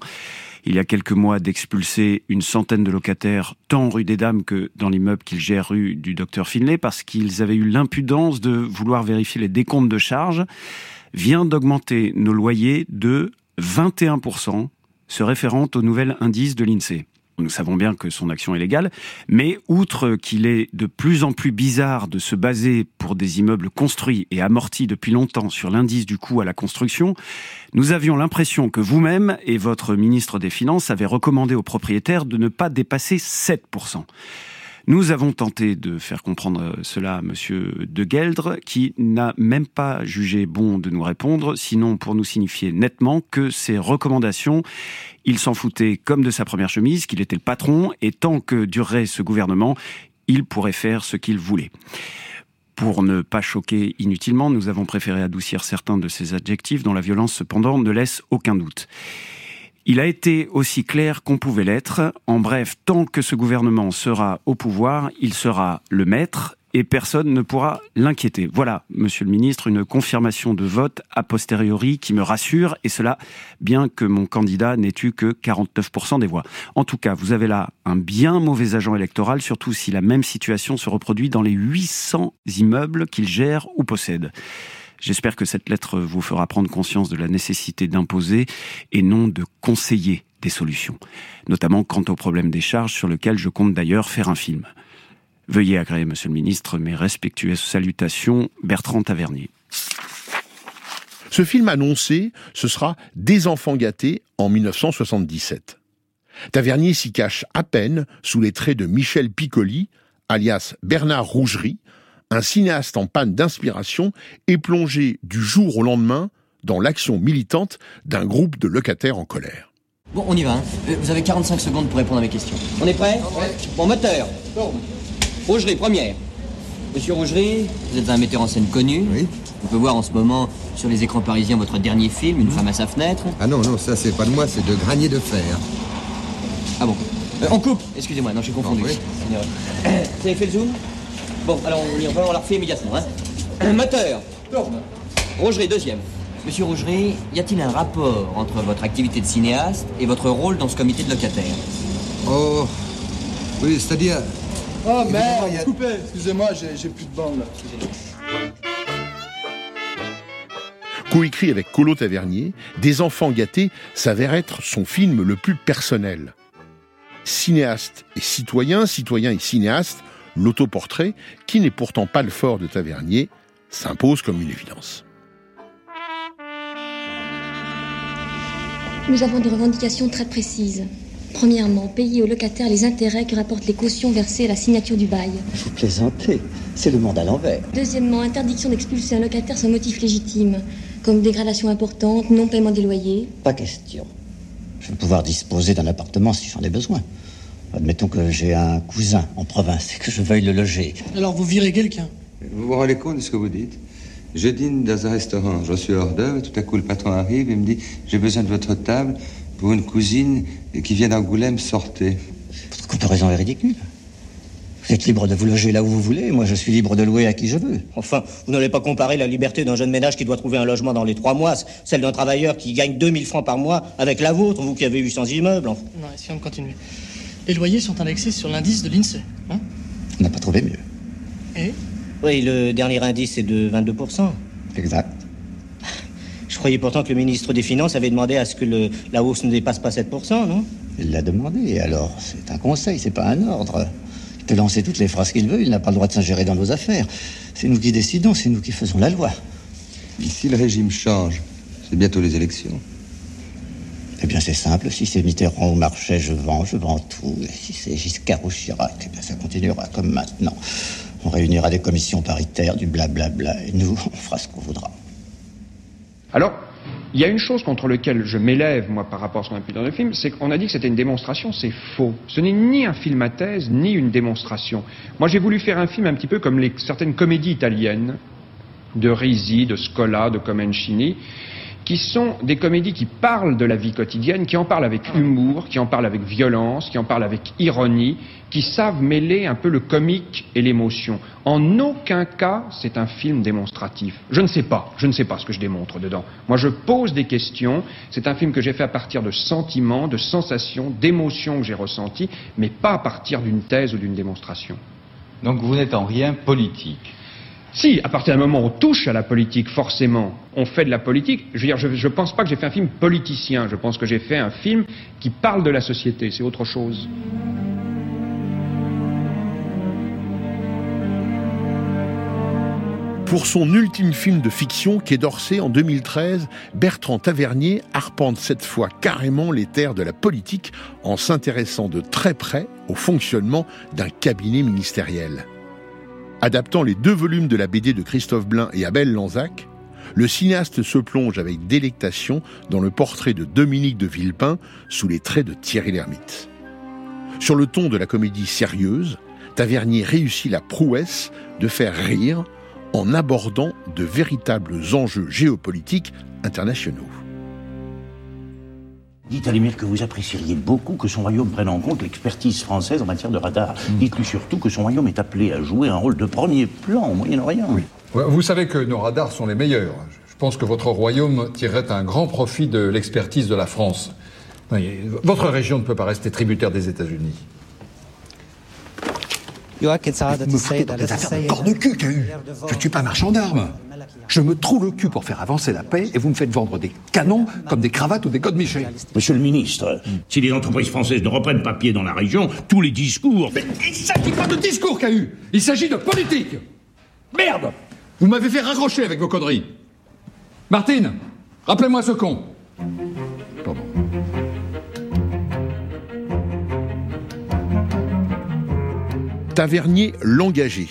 il y a quelques mois d'expulser une centaine de locataires, tant rue des Dames que dans l'immeuble qu'il gère rue du docteur Finlay, parce qu'ils avaient eu l'impudence de vouloir vérifier les décomptes de charges, vient d'augmenter nos loyers de 21%, se référant au nouvel indice de l'INSEE. Nous savons bien que son action est légale, mais outre qu'il est de plus en plus bizarre de se baser pour des immeubles construits et amortis depuis longtemps sur l'indice du coût à la construction, nous avions l'impression que vous-même et votre ministre des Finances avez recommandé aux propriétaires de ne pas dépasser 7%. Nous avons tenté de faire comprendre cela à Monsieur De Geldre, qui n'a même pas jugé bon de nous répondre, sinon pour nous signifier nettement que ces recommandations, il s'en foutait comme de sa première chemise, qu'il était le patron, et tant que durerait ce gouvernement, il pourrait faire ce qu'il voulait. Pour ne pas choquer inutilement, nous avons préféré adoucir certains de ces adjectifs dont la violence cependant ne laisse aucun doute. Il a été aussi clair qu'on pouvait l'être. En bref, tant que ce gouvernement sera au pouvoir, il sera le maître et personne ne pourra l'inquiéter. Voilà, monsieur le ministre, une confirmation de vote a posteriori qui me rassure, et cela bien que mon candidat n'ait eu que 49% des voix. En tout cas, vous avez là un bien mauvais agent électoral, surtout si la même situation se reproduit dans les 800 immeubles qu'il gère ou possède. J'espère que cette lettre vous fera prendre conscience de la nécessité d'imposer et non de conseiller des solutions, notamment quant au problème des charges sur lequel je compte d'ailleurs faire un film. Veuillez agréer, monsieur le ministre, mes respectueuses salutations, Bertrand Tavernier. Ce film annoncé, ce sera Des enfants gâtés en 1977. Tavernier s'y cache à peine sous les traits de Michel Piccoli, alias Bernard Rougerie, un cinéaste en panne d'inspiration et plongé du jour au lendemain dans l'action militante d'un groupe de locataires en colère. Bon, on y va. hein. Euh, Vous avez 45 secondes pour répondre à mes questions. On est prêt? Bon, moteur. Rougerie, première. Monsieur Rougerie, vous êtes un metteur en scène connu. Oui. On peut voir en ce moment sur les écrans parisiens votre dernier film, Une femme à sa fenêtre. Ah non, non, ça c'est pas de moi, c'est de Granier de Fer. Ah bon Euh, On coupe Excusez-moi, non, j'ai confondu. oui. C'est une erreur. Vous avez fait le zoom? Bon, alors on y va, on la refait immédiatement. Hein. Moteur. Rougerie, deuxième. Monsieur Rougerie, y a-t-il un rapport entre votre activité de cinéaste et votre rôle dans ce comité de locataires? Oh, oui, c'est-à-dire... Oh merde, a... coupé, excusez-moi, j'ai plus de bande là. Coécrit avec Colo Tavernier, Des enfants gâtés s'avère être son film le plus personnel. Cinéaste et citoyen, citoyen et cinéaste, l'autoportrait, qui n'est pourtant pas le fort de Tavernier, s'impose comme une évidence. Nous avons des revendications très précises. Premièrement, payer aux locataires les intérêts que rapportent les cautions versées à la signature du bail. Vous plaisantez, c'est le monde à l'envers. Deuxièmement, interdiction d'expulser un locataire sans motif légitime, comme dégradation importante, non paiement des loyers. Pas question. Je vais pouvoir disposer d'un appartement si j'en ai besoin. Admettons que j'ai un cousin en province et que je veuille le loger. Alors vous virez quelqu'un? Vous vous rendez compte de ce que vous dites? Je dîne dans un restaurant, je suis hors d'œuvre, et tout à coup le patron arrive et me dit J'ai besoin de votre table pour une cousine qui vient d'Angoulême, sortez. Votre comparaison est ridicule. Vous êtes libre de vous loger là où vous voulez, moi je suis libre de louer à qui je veux. Enfin, vous n'allez pas comparer la liberté d'un jeune ménage qui doit trouver un logement dans les trois mois, celle d'un travailleur qui gagne 2000 francs par mois, avec la vôtre, vous qui avez 800 immeubles. Non, si on continue? Les loyers sont indexés sur l'indice de l'INSEE. Hein on n'a pas trouvé mieux. Et Oui, le dernier indice est de 22%. Exact. Je croyais pourtant que le ministre des Finances avait demandé à ce que le, la hausse ne dépasse pas 7%, non? Il l'a demandé, alors c'est un conseil, c'est pas un ordre. Il peut lancer toutes les phrases qu'il veut, il n'a pas le droit de s'ingérer dans nos affaires. C'est nous qui décidons, c'est nous qui faisons la loi. si le régime change, c'est bientôt les élections. Eh bien, c'est simple. Si c'est Mitterrand au marché, je vends, je vends tout. Et si c'est Giscard ou Chirac, eh bien, ça continuera comme maintenant. On réunira des commissions paritaires, du blablabla, et nous, on fera ce qu'on voudra. Alors, il y a une chose contre laquelle je m'élève, moi, par rapport à ce qu'on a pu dans le film, c'est qu'on a dit que c'était une démonstration, c'est faux. Ce n'est ni un film à thèse, ni une démonstration. Moi, j'ai voulu faire un film un petit peu comme certaines comédies italiennes, de Risi, de Scola, de Comencini, qui sont des comédies qui parlent de la vie quotidienne, qui en parlent avec humour, qui en parlent avec violence, qui en parlent avec ironie, qui savent mêler un peu le comique et l'émotion. En aucun cas, c'est un film démonstratif. Je ne sais pas, je ne sais pas ce que je démontre dedans. Moi, je pose des questions. C'est un film que j'ai fait à partir de sentiments, de sensations, d'émotions que j'ai ressenties, mais pas à partir d'une thèse ou d'une démonstration. Donc vous n'êtes en rien politique si, à partir d'un moment où on touche à la politique, forcément, on fait de la politique. Je veux dire, je ne pense pas que j'ai fait un film politicien. Je pense que j'ai fait un film qui parle de la société. C'est autre chose. Pour son ultime film de fiction, Quai d'Orsay, en 2013, Bertrand Tavernier arpente cette fois carrément les terres de la politique en s'intéressant de très près au fonctionnement d'un cabinet ministériel. Adaptant les deux volumes de la BD de Christophe Blain et Abel Lanzac, le cinéaste se plonge avec délectation dans le portrait de Dominique de Villepin sous les traits de Thierry Lhermitte. Sur le ton de la comédie sérieuse, Tavernier réussit la prouesse de faire rire en abordant de véritables enjeux géopolitiques internationaux. Dites à l'émir que vous apprécieriez beaucoup que son royaume prenne en compte l'expertise française en matière de radar. Mm. Dites-lui surtout que son royaume est appelé à jouer un rôle de premier plan au Moyen-Orient. Oui. Vous savez que nos radars sont les meilleurs. Je pense que votre royaume tirerait un grand profit de l'expertise de la France. Votre région ne peut pas rester tributaire des États-Unis. Vous me foutez dans des affaires de corps de cul, eu. Je ne suis pas marchand d'armes. Je me trouve le cul pour faire avancer la paix et vous me faites vendre des canons comme des cravates ou des codes Michel. Monsieur le ministre, si les entreprises françaises ne reprennent pas pied dans la région, tous les discours... Mais il ne s'agit pas de discours, eu. Il s'agit de politique Merde Vous m'avez fait raccrocher avec vos conneries. Martine, rappelez-moi ce con. Pardon. Tavernier l'engagé.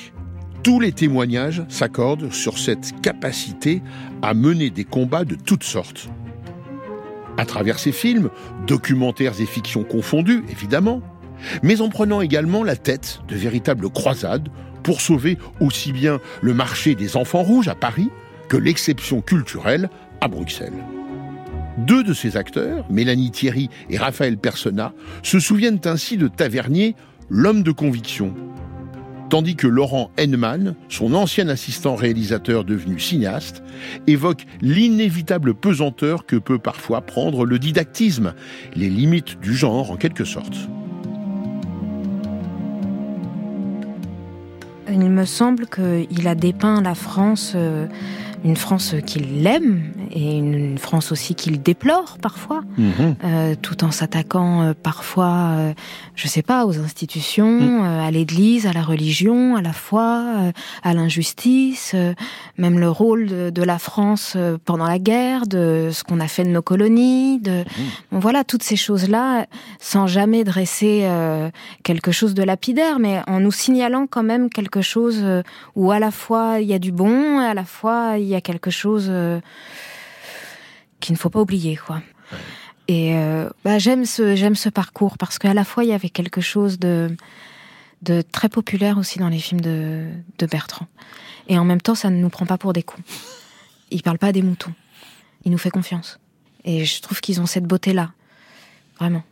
Tous les témoignages s'accordent sur cette capacité à mener des combats de toutes sortes. À travers ses films, documentaires et fictions confondus, évidemment, mais en prenant également la tête de véritables croisades pour sauver aussi bien le marché des enfants rouges à Paris que l'exception culturelle à Bruxelles. Deux de ces acteurs, Mélanie Thierry et Raphaël Persona, se souviennent ainsi de Tavernier, l'homme de conviction, tandis que Laurent Henneman, son ancien assistant réalisateur devenu cinéaste, évoque l'inévitable pesanteur que peut parfois prendre le didactisme, les limites du genre en quelque sorte. Il me semble qu'il a dépeint la France euh, une France qu'il aime et une, France aussi qu'il déplore parfois, mhm. euh, tout en s'attaquant euh, parfois, euh, je sais pas, aux institutions, euh, à l'Église, à la religion, à la foi, euh, à l'injustice, même le rôle de, de la France pendant la guerre, de ce qu'on a fait de nos colonies, de mhm. bon, voilà toutes ces choses-là, sans jamais dresser quelque chose de lapidaire, mais en nous signalant quand même quelque chose où à la fois il y a du bon, et à la fois il y a quelque chose euh, qu'il ne faut pas oublier, quoi. Et euh, bah, j'aime ce j'aime ce parcours parce qu'à la fois il y avait quelque chose de de très populaire aussi dans les films de, de Bertrand. Et en même temps, ça ne nous prend pas pour des cons. Il parle pas des moutons. Il nous fait confiance. Et je trouve qu'ils ont cette beauté-là. Vraiment.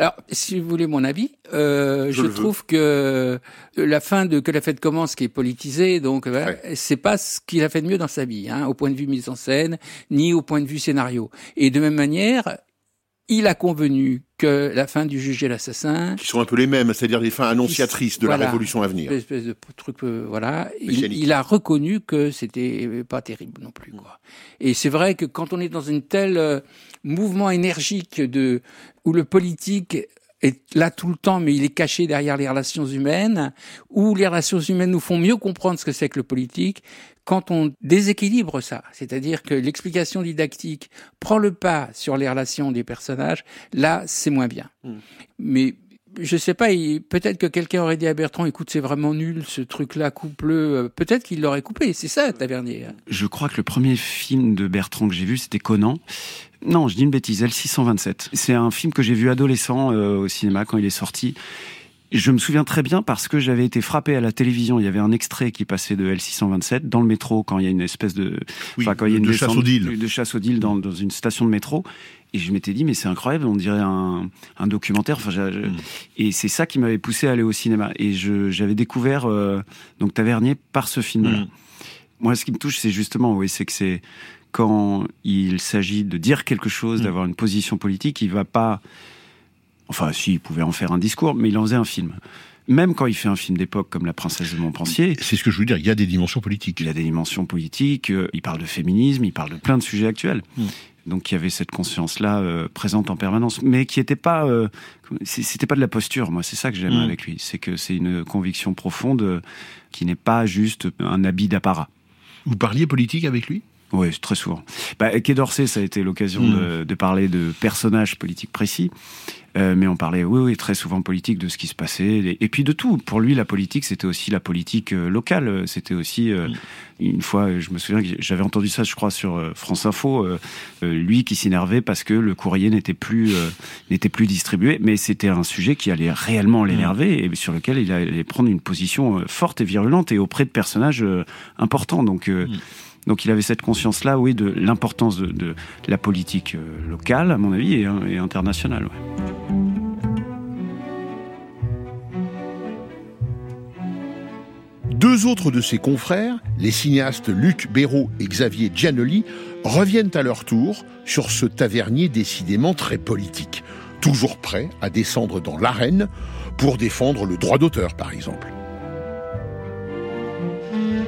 Alors, si vous voulez mon avis, euh, je, trouve que euh, la fin de Que la fête commence, qui est politisée, donc c'est pas ce qu'il a fait de mieux dans sa vie, hein, au point de vue mise en scène, ni au point de vue scénario. Et de même manière, il a convenu que la fin du juge et l'assassin, qui sont un peu les mêmes, c'est-à-dire les fins annonciatrices de la révolution à venir, espèce de truc, euh, voilà, il, il, a reconnu que c'était pas terrible non plus, quoi. Et c'est vrai que quand on est dans une telle euh, mouvement énergique de où le politique est là tout le temps, mais il est caché derrière les relations humaines, où les relations humaines nous font mieux comprendre ce que c'est que le politique, quand on déséquilibre ça, c'est-à-dire que l'explication didactique prend le pas sur les relations des personnages, là, c'est moins bien. Hmm. Mais je sais pas, peut-être que quelqu'un aurait dit à Bertrand, écoute, c'est vraiment nul, ce truc-là, coupe-le. Euh, peut-être qu'il l'aurait coupé. C'est ça, Tavernier. Je crois que le premier film de Bertrand que j'ai vu, c'était Conan. Non, je dis une bêtise, L627. C'est un film que j'ai vu adolescent euh, au cinéma quand il est sorti. Je me souviens très bien parce que j'avais été frappé à la télévision. Il y avait un extrait qui passait de L627 dans le métro quand il y a une espèce de, enfin, quand il y a une de chasse au deal, de chasse au deal dans, dans une station de métro. Et je m'étais dit, mais c'est incroyable, on dirait un, un documentaire. Enfin, mm. Et c'est ça qui m'avait poussé à aller au cinéma. Et j'avais découvert euh, donc Tavernier par ce film-là. Mm. Moi, ce qui me touche, c'est justement, oui, c'est que c'est quand il s'agit de dire quelque chose, mm. d'avoir une position politique, il va pas. Enfin, si, il pouvait en faire un discours, mais il en faisait un film. Même quand il fait un film d'époque comme La Princesse de Montpensier. C'est ce que je veux dire, il y a des dimensions politiques. Il y a des dimensions politiques, euh, il parle de féminisme, il parle de plein de sujets actuels. Donc il y avait cette conscience-là euh, présente en permanence, mais qui n'était pas, euh, c'était pas de la posture. Moi, c'est ça que j'aime mm. avec lui, c'est que c'est une conviction profonde euh, qui n'est pas juste un habit d'apparat. Vous parliez politique avec lui? Oui, très souvent. Bah, Quai d'Orsay, ça a été l'occasion mm. de, de, parler de personnages politiques précis. Euh, mais on parlait, oui, oui, très souvent politique de ce qui se passait, et, puis de tout. Pour lui, la politique, c'était aussi la politique euh, locale. C'était aussi, euh, une fois, je me souviens que j'avais entendu ça, je crois, sur France Info, lui qui s'énervait parce que le courrier n'était plus, n'était plus distribué, mais c'était un sujet qui allait réellement l'énerver et sur lequel il allait prendre une position forte et virulente et auprès de personnages importants. Donc, donc il avait cette conscience-là, oui, de l'importance de, la politique locale, à mon avis, et, internationale. Deux autres de ses confrères, les cinéastes Luc Béraud et Xavier Giannoli, reviennent à leur tour sur ce tavernier décidément très politique, toujours prêt à descendre dans l'arène pour défendre le droit d'auteur, par exemple.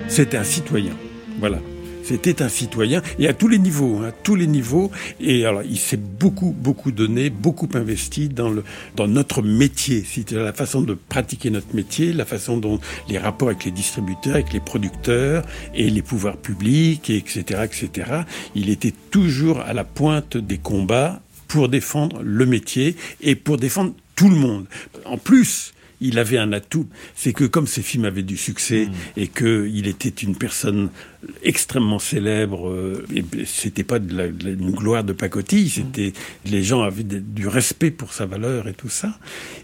C'était un citoyen, voilà. C'était un citoyen et à tous les niveaux, hein, tous les niveaux. Et alors, il s'est beaucoup, beaucoup donné, beaucoup investi dans le dans notre métier, c'est la façon de pratiquer notre métier, la façon dont les rapports avec les distributeurs, avec les producteurs et les pouvoirs publics, etc., etc. Il était toujours à la pointe des combats pour défendre le métier et pour défendre tout le monde. En plus, il avait un atout, c'est que comme ses films avaient du succès mm. et qu'il était une personne extrêmement célèbre, euh, et c'était pas de la, une gloire de pacotille, mm. c'était les gens avaient du respect pour sa valeur et tout ça.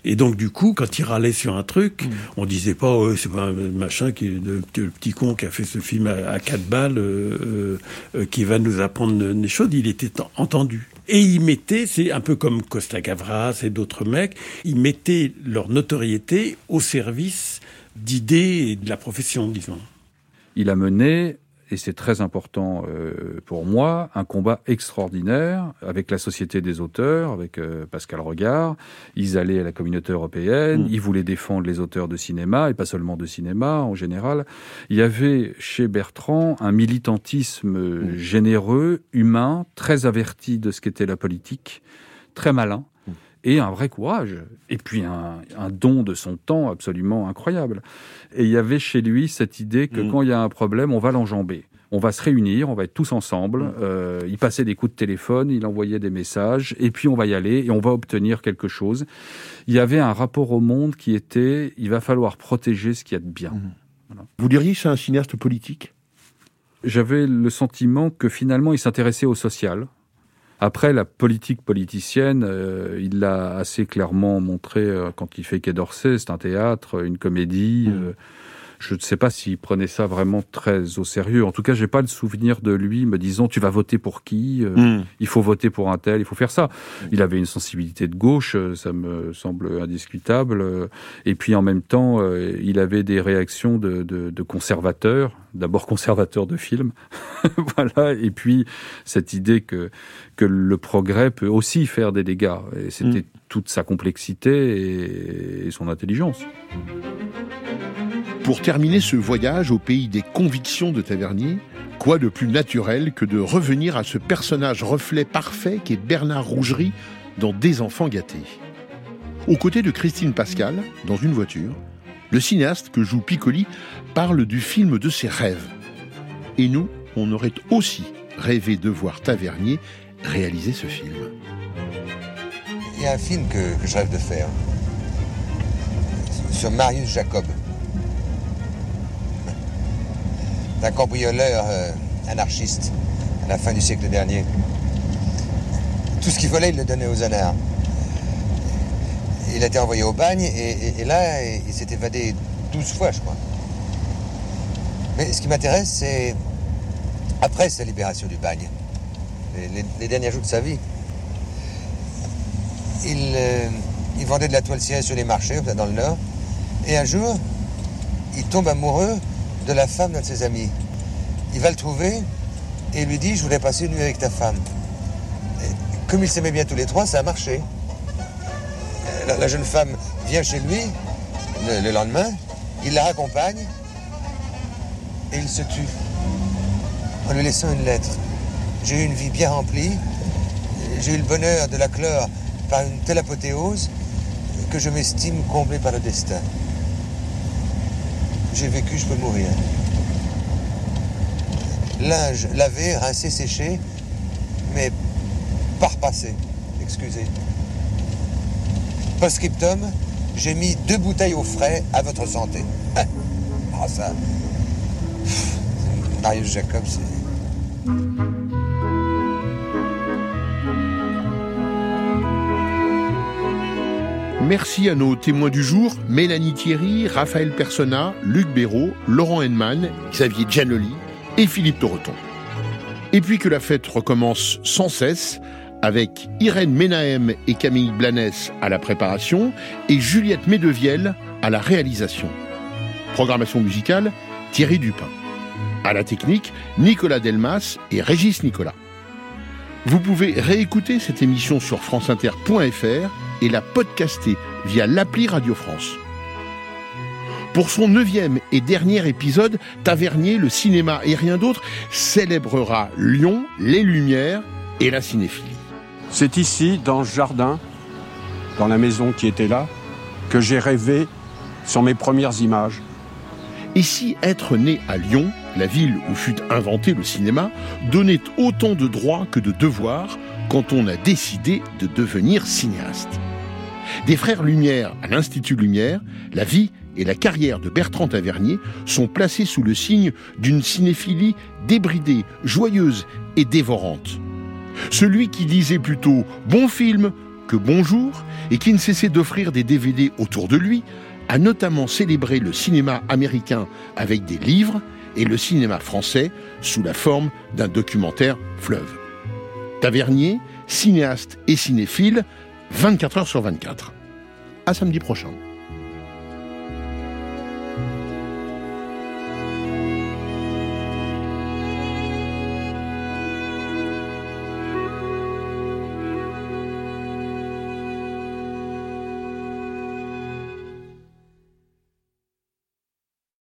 Et donc du coup, quand il râlait sur un truc, mm. on disait pas c'est pas un machin qui le, petit con qui a fait ce film à, quatre balles euh, euh, qui va nous apprendre des choses. Il était entendu. Et ils mettaient, c'est un peu comme Costa Gavras et d'autres mecs, ils mettaient leur notoriété au service d'idées et de la profession, disons. Il a mené et c'est très important euh, pour moi, un combat extraordinaire avec la Société des auteurs, avec euh, Pascal Regard. Ils allaient à la communauté européenne, mm. ils voulaient défendre les auteurs de cinéma, et pas seulement de cinéma en général. Il y avait chez Bertrand un militantisme mm. généreux, humain, très averti de ce qu'était la politique, très malin. Et un vrai courage, et puis un, un, don de son temps absolument incroyable. Et il y avait chez lui cette idée que mm. quand il y a un problème, on va l'enjamber. On va se réunir, on va être tous ensemble. Mm. Euh, il passait des coups de téléphone, il envoyait des messages, et puis on va y aller et on va obtenir quelque chose. Il y avait un rapport au monde qui était, il va falloir protéger ce qu'il y a de bien. Mm. Vous diriez c'est un cinéaste politique? J'avais le sentiment que finalement il s'intéressait au social, après, la politique politicienne, euh, il l'a assez clairement montré euh, quand il fait Quai d'Orsay. C'est un théâtre, une comédie. Mmh. Euh, je ne sais pas s'il prenait ça vraiment très au sérieux. En tout cas, j'ai pas le souvenir de lui me disant tu vas voter pour qui, mm. il faut voter pour un tel, il faut faire ça. Il avait une sensibilité de gauche, ça me semble indiscutable. Et puis en même temps, il avait des réactions de, de, de conservateurs, d'abord conservateur de films, voilà, et puis cette idée que que le progrès peut aussi faire des dégâts. Et c'était mm. toute sa complexité et, son intelligence. Pour terminer ce voyage au pays des convictions de Tavernier, quoi de plus naturel que de revenir à ce personnage reflet parfait qu'est Bernard Rougerie dans Des enfants gâtés. Aux côtés de Christine Pascal, dans une voiture, le cinéaste que joue Piccoli parle du film de ses rêves. Et nous, on aurait aussi rêvé de voir Tavernier réaliser ce film. Il y a un film que, je rêve de faire sur Marius Jacob. Un cambrioleur euh, anarchiste à la fin du siècle dernier. Tout ce qu'il volait, il le donnait aux anards. Il a été envoyé au bagne et, là, il s'est évadé 12 fois, je crois. Mais ce qui m'intéresse, c'est après sa libération du bagne les, derniers jours de sa vie. Euh, il, vendait de la toile cirée sur les marchés, dans le Nord. Et un jour, il tombe amoureux de la femme d'un de ses amis. Il va le trouver et lui dit Je voudrais passer une nuit avec ta femme. comme ils s'aimaient bien tous les trois, ça a marché. La, jeune femme vient chez lui le lendemain, il la raccompagne et il se tue en lui laissant une lettre. J'ai eu une vie bien remplie. J'ai eu le bonheur de la clore par une telle apothéose que je m'estime comblé par le destin. J'ai vécu, je peux mourir. Linge lavé, rincé, séché, mais pas repassé. Excusez. Postscriptum, j'ai mis deux bouteilles au frais à votre santé. Ah, ça. Marius Jacob, c'est. Merci à nos témoins du jour, Mélanie Thierry, Raphaël Persona, Luc Béraud, Laurent Henman, Xavier Giannoli et Philippe Toreton. Et puis que la fête recommence sans cesse avec Irène Ménahem et Camille Blanès à la préparation et Juliette Médevielle à la réalisation. Programmation musicale, Thierry Dupin. À la technique, Nicolas Delmas et Régis Nicolas. Vous pouvez réécouter cette émission sur franceinter.fr et la podcaster via l'appli Radio France. Pour son neuvième et dernier épisode, Tavernier, le cinéma et rien d'autre célébrera Lyon, les Lumières et la cinéphilie. C'est ici, dans ce jardin, dans la maison qui était là, que j'ai rêvé sur mes premières images. Et si être né à Lyon, la ville où fut inventé le cinéma, donnait autant de droits que de devoirs quand on a décidé de devenir cinéaste des frères Lumière à l'Institut Lumière, la vie et la carrière de Bertrand Tavernier sont placés sous le signe d'une cinéphilie débridée, joyeuse et dévorante. Celui qui disait plutôt bon film que bonjour et qui ne cessait d'offrir des DVD autour de lui a notamment célébré le cinéma américain avec des livres et le cinéma français sous la forme d'un documentaire fleuve. Tavernier, cinéaste et cinéphile, 24 heures sur 24. À samedi prochain.